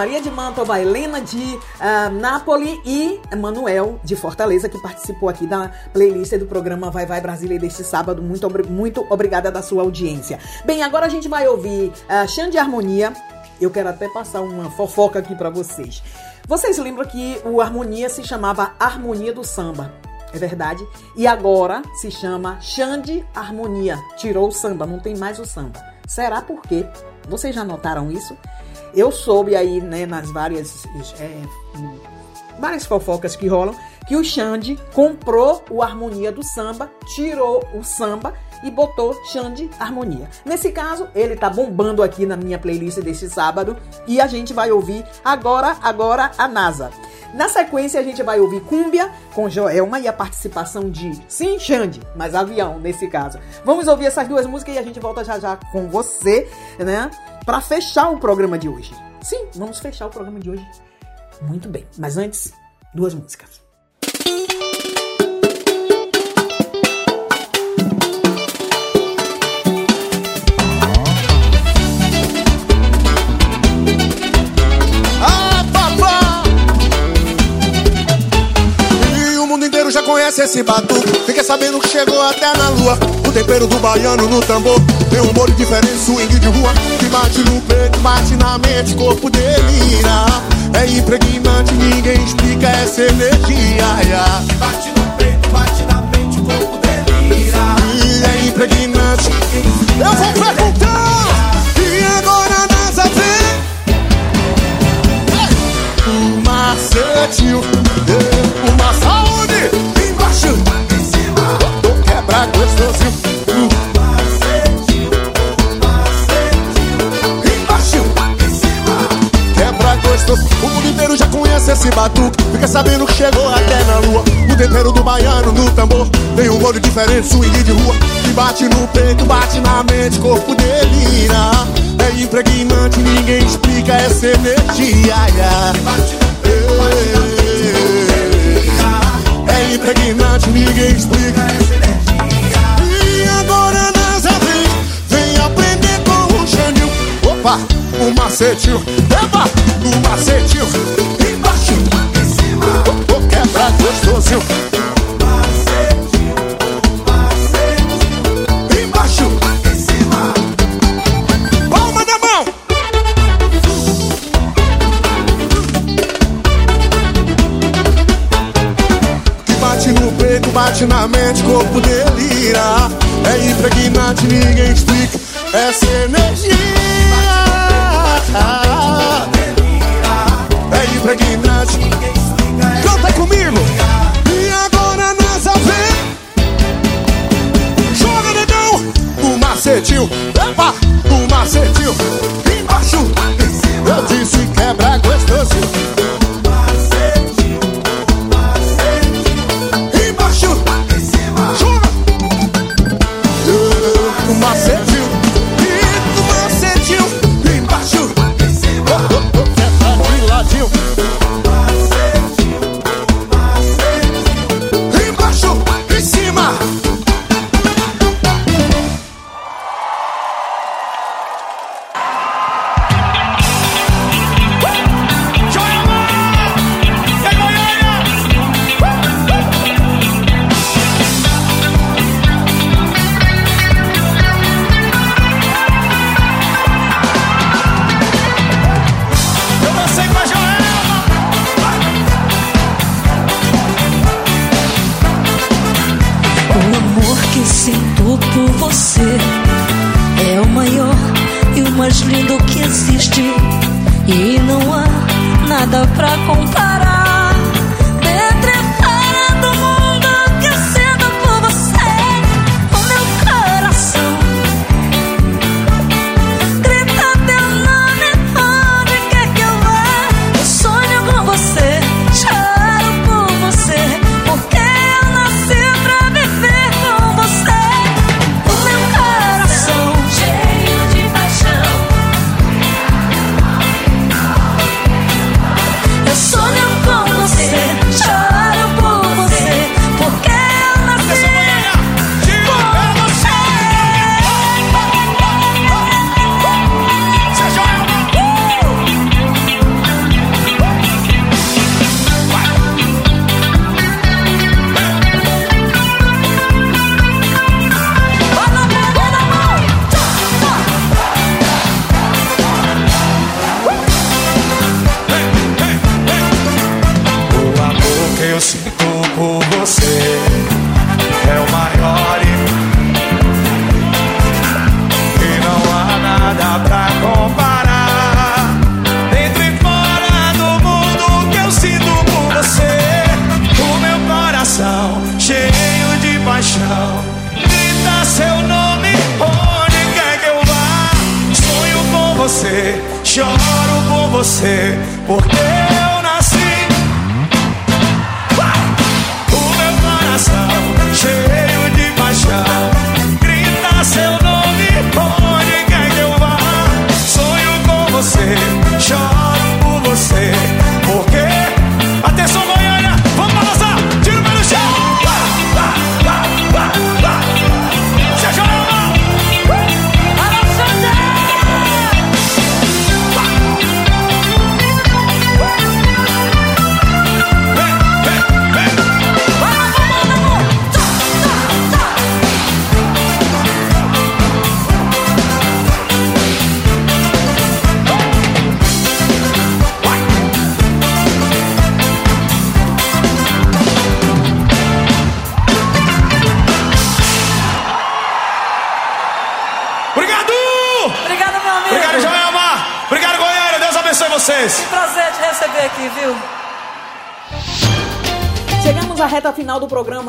Maria de Mantova, Helena de ah, Nápoles e Manuel de Fortaleza, que participou aqui da playlist do programa Vai Vai Brasília deste sábado. Muito, muito obrigada da sua audiência. Bem, agora a gente vai ouvir uh, Xande Harmonia. Eu quero até passar uma fofoca aqui pra vocês. Vocês lembram que o Harmonia se chamava Harmonia do Samba? É verdade? E agora se chama Xande Harmonia. Tirou o samba, não tem mais o samba. Será por quê? Vocês já notaram isso? Eu soube aí, né, nas várias, é, várias fofocas que rolam, que o Xande comprou o Harmonia do Samba, tirou o samba e botou Xande Harmonia. Nesse caso, ele tá bombando aqui na minha playlist deste sábado e a gente vai ouvir agora, agora a NASA. Na sequência, a gente vai ouvir Cúmbia com Joelma e a participação de Sim Xande, mas avião nesse caso. Vamos ouvir essas duas músicas e a gente volta já já com você, né? Pra fechar o programa de hoje. Sim, vamos fechar o programa de hoje. Muito bem, mas antes, duas músicas. Conhece esse batuque. Fiquei sabendo que chegou até na lua. O tempero do baiano no tambor. Tem um molho diferente, swing de rua. Que bate no peito, bate na mente, corpo delira. É impregnante, ninguém explica essa energia. yeah. Bate no peito, bate na mente, corpo delira. E é impregnante. Eu vou perguntar. E agora nasa vem. Setil, O mundo inteiro já conhece esse batuque. Fica sabendo que chegou até na lua. O tempero do baiano no tambor. Tem um molho diferente, swing de rua. Que bate no peito, bate na mente, corpo delira. É impregnante, ninguém explica essa energia. É impregnante, ninguém explica essa energia. E agora nessa vem, vem aprender com o Xandil. Opa, o macetinho, epa, o macetinho. Embaixo, em cima, o, o quebra gostosinho. Embaixo, em cima. Palma da mão. Que bate no peito, bate na mente, corpo delira. É impregnante, ninguém explica essa energia. Impregnante, canta comigo. E agora nessa vem, joga negão, o macetinho, epa, o macetinho, embaixo. Eu disse por você. É o maior e o mais lindo que existe. E não há nada pra comparar.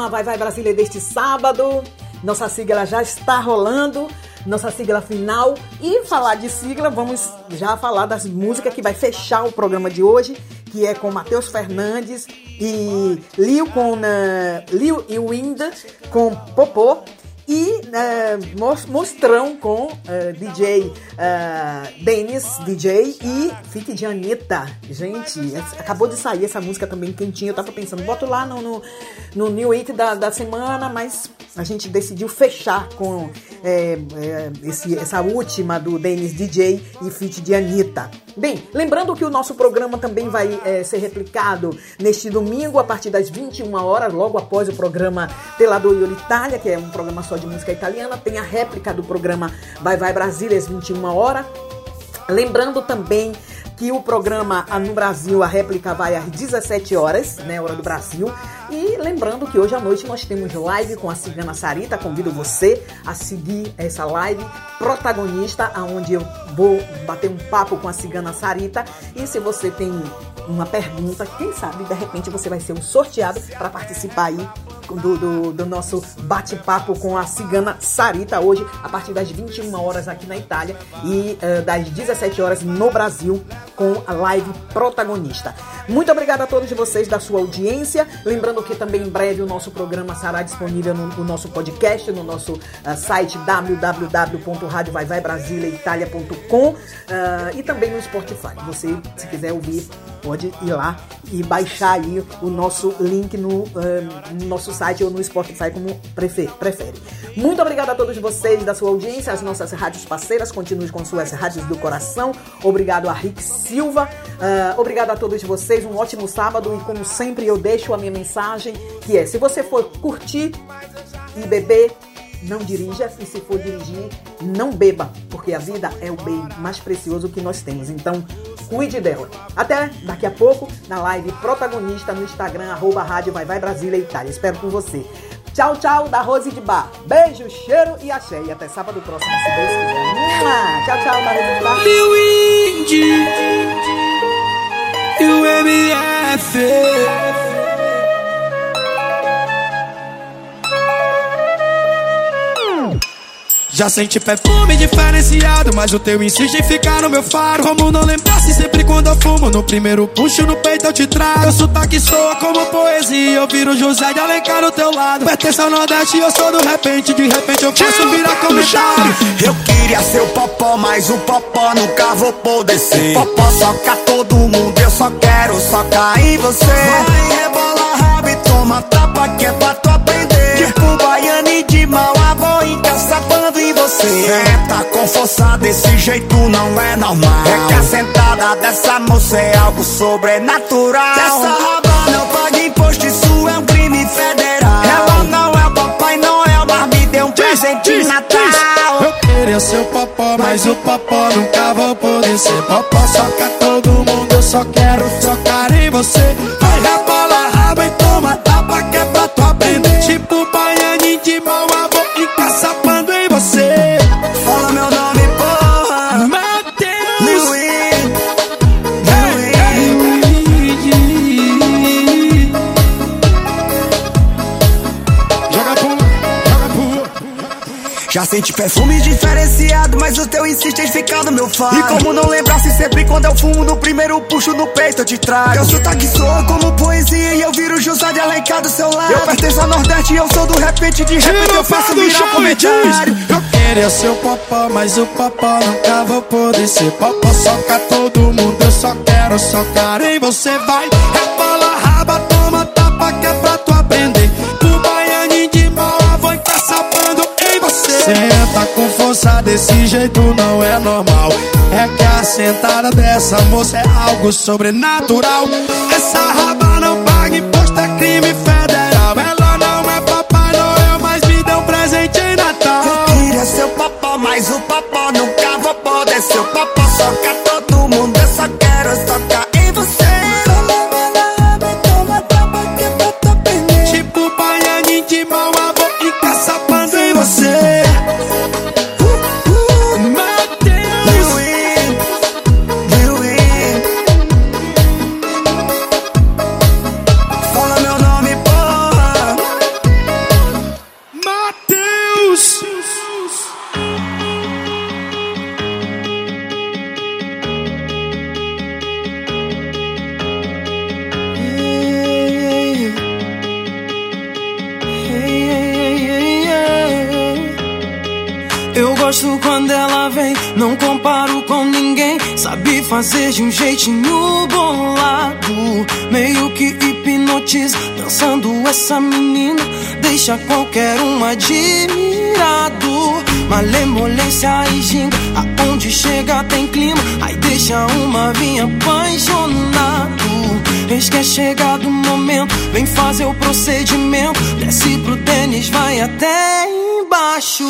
Programa Vai Vai Brasília deste sábado. Nossa sigla já está rolando. Nossa sigla final. E falar de sigla, vamos já falar das músicas que vai fechar o programa de hoje, que é com Matheus Fernandes e Lil com uh, Lil e Wind com Popô. E mos- Mostrão com eh, DJ eh, Dennis, DJ e Fique de Anitta. Gente, acabou de sair essa música também quentinha. Eu tava pensando, boto lá no, no, no New Hit da, da semana, mas a gente decidiu fechar com eh, eh, esse- essa última do Dennis DJ e Fit de Anitta. Bem, lembrando que o nosso programa também vai eh, ser replicado neste domingo a partir das 21 horas, logo após o programa Telador Io Itália, que é um programa só de música italiana. Tem a réplica do programa Vai Vai Brasília às 21 horas. Lembrando também que o programa no Brasil, a réplica vai às 17 horas, né, hora do Brasil. E lembrando que hoje à noite nós temos live com a Cigana Sarita. Convido você a seguir essa live protagonista, aonde eu vou bater um papo com a Cigana Sarita. E se você tem uma pergunta, quem sabe de repente você vai ser um sorteado para participar aí do, do, do nosso bate-papo com a cigana Sarita hoje, a partir das 21 horas aqui na Itália e eh, das 17 horas no Brasil, com a live protagonista. Muito obrigada a todos vocês da sua audiência. Lembrando que também em breve o nosso programa será disponível no, no nosso podcast, no nosso ah, site www.radiovaivaibrasiliaitalia.com ah, e também no Spotify. Você, se quiser ouvir, pode ir lá e baixar aí o nosso link no, ah, no nosso site ou no Spotify, como prefe- prefere. Muito obrigada a todos vocês da sua audiência, as nossas rádios parceiras, continue com suas rádios do coração. Obrigado a Rick Silva, ah, obrigado a todos vocês, um ótimo sábado e como sempre eu deixo a minha mensagem que é, se você for curtir e beber, não dirija e se for dirigir, não beba, porque a vida é o bem mais precioso que nós temos. Então, cuide dela. Até daqui a pouco na live protagonista no Instagram arroba Rádio Vai Vai Brasília Itália. Espero com você. Tchau, tchau, da Rose de Bar. Beijo, cheiro e axé. E até sábado próximo, se Deus quiser. Tchau, tchau, da Rose de Bar. Já senti perfume diferenciado, mas o teu insiste em ficar no meu faro. Como não lembrasse sempre quando eu fumo, no primeiro puxo no peito eu te trago. Teu sotaque soa como poesia, eu viro José de Alencar do teu lado. Pertence ao Nordeste, eu sou do repente, de repente eu faço virar comentário. Eu queria ser o popó, mas o popó nunca vou poder ser. Popó soca todo mundo, eu só quero socar em você. Vai, rebola rabo e toma tapa que é pra tu aprender. Tipo baiano e de mal Senta com força desse jeito não é normal. É que a sentada dessa moça é algo sobrenatural. Essa raba não paga imposto, isso é um crime federal. Ela não é o papai Noel, mas me deu um presente de Natal. Eu queria ser o popó, mas o popó nunca vou poder ser. Popó soca todo mundo, eu só quero socar em você. Já senti perfume diferenciado, mas o teu insiste em ficar no meu faro. E como não lembrasse sempre quando eu fumo, no primeiro puxo no peito eu te trago. Teu sotaque soa como poesia e eu viro José de Alencar do seu lado. Eu pertenço ao Nordeste e eu sou do repente, de repente eu faço virar comentário. Eu queria ser o popó, mas o popó nunca vou poder ser. Popó soca todo mundo, eu só quero socar em você. Vai, rebola raba, Senta com força desse jeito não é normal. É que a sentada dessa moça é algo sobrenatural. Essa raba não paga imposto, é crime federal. Ela não é papai Noel, mas me deu um presente em Natal. Eu queria ser o popó, mas o popó nunca vou poder ser o popó. Soca fazer de um jeitinho bolado, meio que hipnotiza. Dançando essa menina, deixa qualquer um admirado. Malemolência e ginga, aonde chega tem clima. Aí deixa uma vinha apaixonado. Eis que é chegado o momento, vem fazer o procedimento. Desce pro tênis, vai até embaixo.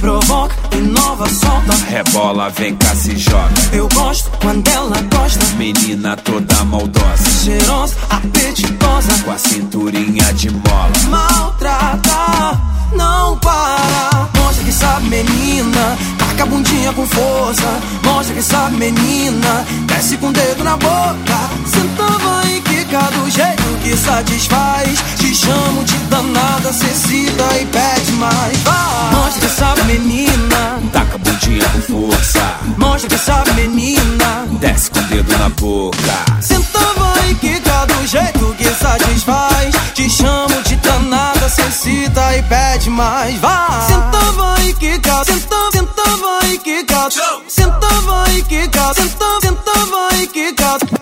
Provoca, inova, solta. Rebola, vem cá, se joga. Eu gosto quando ela gosta. Menina toda maldosa. Cheirosa, apetitosa. Com a cinturinha de mola. Maltrata, não para. Mostra que sabe, menina. Taca a bundinha com força. Mostra que sabe, menina. Desce com o dedo na boca. Senta, vai, quica do jeito que satisfaz. Te chamo de danada, cecida e pede mais. Vai. Mostra que sabe, menina. Taca a bundinha com força. Mostra que sabe, menina. Desce com o dedo na boca. Senta, vai, quica do jeito que satisfaz. Te chamo de danada, cecita e pede mais. Vai. Senta, vai, quica. Senta, senta, vai, quica. Senta, vai, quica. Senta, senta, vai, quica.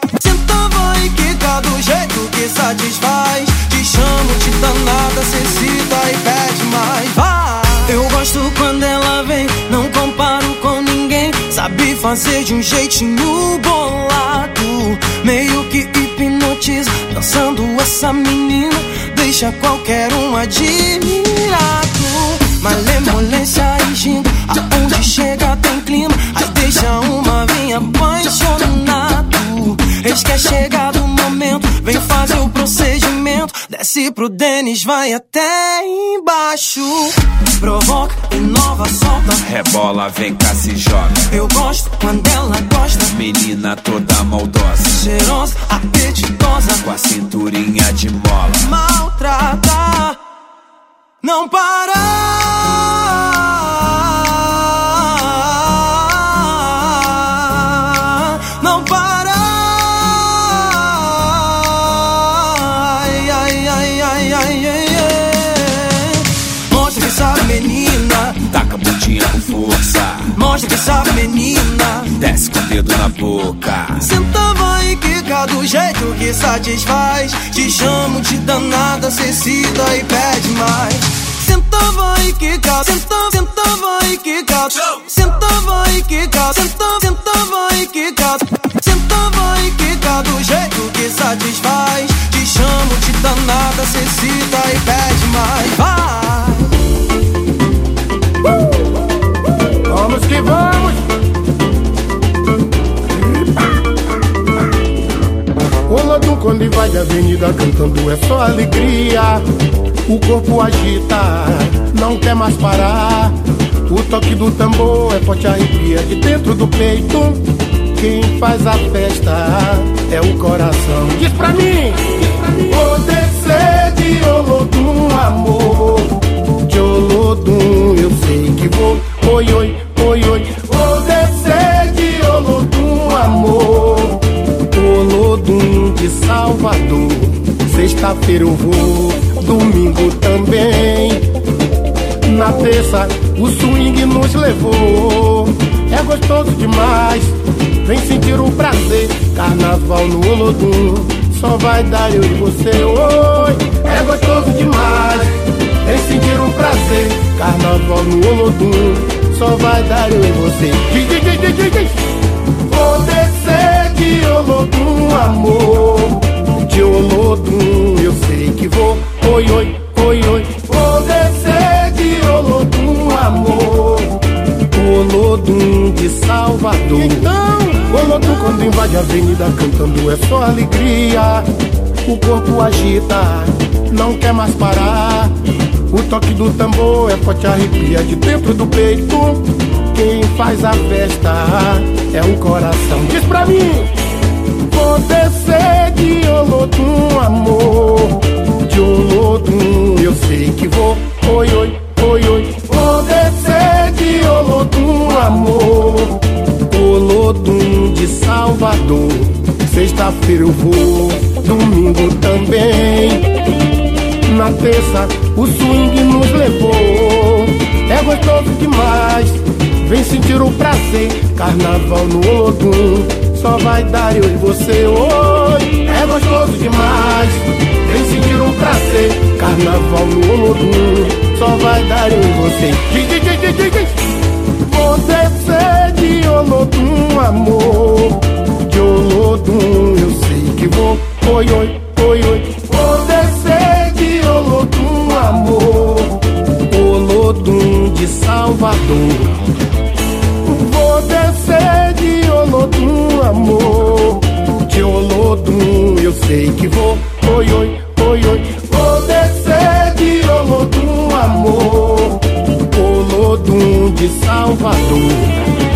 Do jeito que satisfaz. Te chamo de danada, cecita e pede mais. Vai. Eu gosto quando ela vem, não comparo com ninguém. Sabe fazer de um jeitinho bolado, meio que hipnotiza. Dançando essa menina, deixa qualquer um admirado. Malemolência e ginga, aonde chega tem clima. Aí deixa uma vinha apaixonado. Eis que é chegado o momento, vem fazer o procedimento. Desce pro Denis, vai até embaixo. Provoca, inova, solta. Rebola, vem cá, se joga. Eu gosto quando ela gosta. Menina toda maldosa. Cheirosa, apetitosa. Com a cinturinha de mola. Maltrata, não para. Que sabe, menina. Desce com o dedo na boca. Senta, vai e quica do jeito que satisfaz. Te chamo de danada, cecida e pede mais. Senta, vai e quica, senta, senta, vai e quica. Senta, vai e quica, senta, senta, vai e quica. Senta, vai e quica do jeito que satisfaz. Te chamo de danada, cecida e pede mais. Vai! Vamos que vamos! O Lodum quando invade a avenida cantando é só alegria. O corpo agita, não quer mais parar. O toque do tambor é forte arrepia de dentro do peito. Quem faz a festa é o coração. Diz pra mim! Vou descer de Olodum, amor. De Olodum, eu sei que vou. Oi, oi, oi, oi. Descer de Olodum, amor. Olodum de Salvador. Sexta-feira eu vou, domingo também. Na terça o swing nos levou. É gostoso demais, vem sentir o prazer. Carnaval no Olodum, só vai dar eu e você. Oi, é gostoso demais, vem sentir o prazer. Carnaval no Olodum, só vai dar eu e você. Vou descer de Olodum, amor. De Olodum, eu sei que vou. Oi, oi, oi, oi. Vou descer de Olodum, amor. Olodum de Salvador. Então, Olodum quando invade a avenida cantando é só alegria. O corpo agita, não quer mais parar. O toque do tambor é forte arrepia de dentro do peito. Quem faz a festa é o coração. Diz pra mim! Vou descer de Olodum, amor. De Olodum, eu sei que vou. Oi, oi, oi, oi. Vou descer de Olodum, amor. Olodum de Salvador. Sexta-feira eu vou, domingo também na terça o swing nos levou. É gostoso demais, vem sentir o prazer. Carnaval no Ogum, só vai dar eu e você Oi, É gostoso demais, vem sentir o prazer. Carnaval no Ogum, só vai dar eu e você. Você de Olodum, amor. De Olodum, eu sei que vou. Oi, oi, oi, oi. Você Olodum de Salvador. Vou descer de Olodum, amor. De Olodum eu sei que vou. Oi, oi, oi, oi. Vou descer de Olodum, amor. Olodum de Salvador.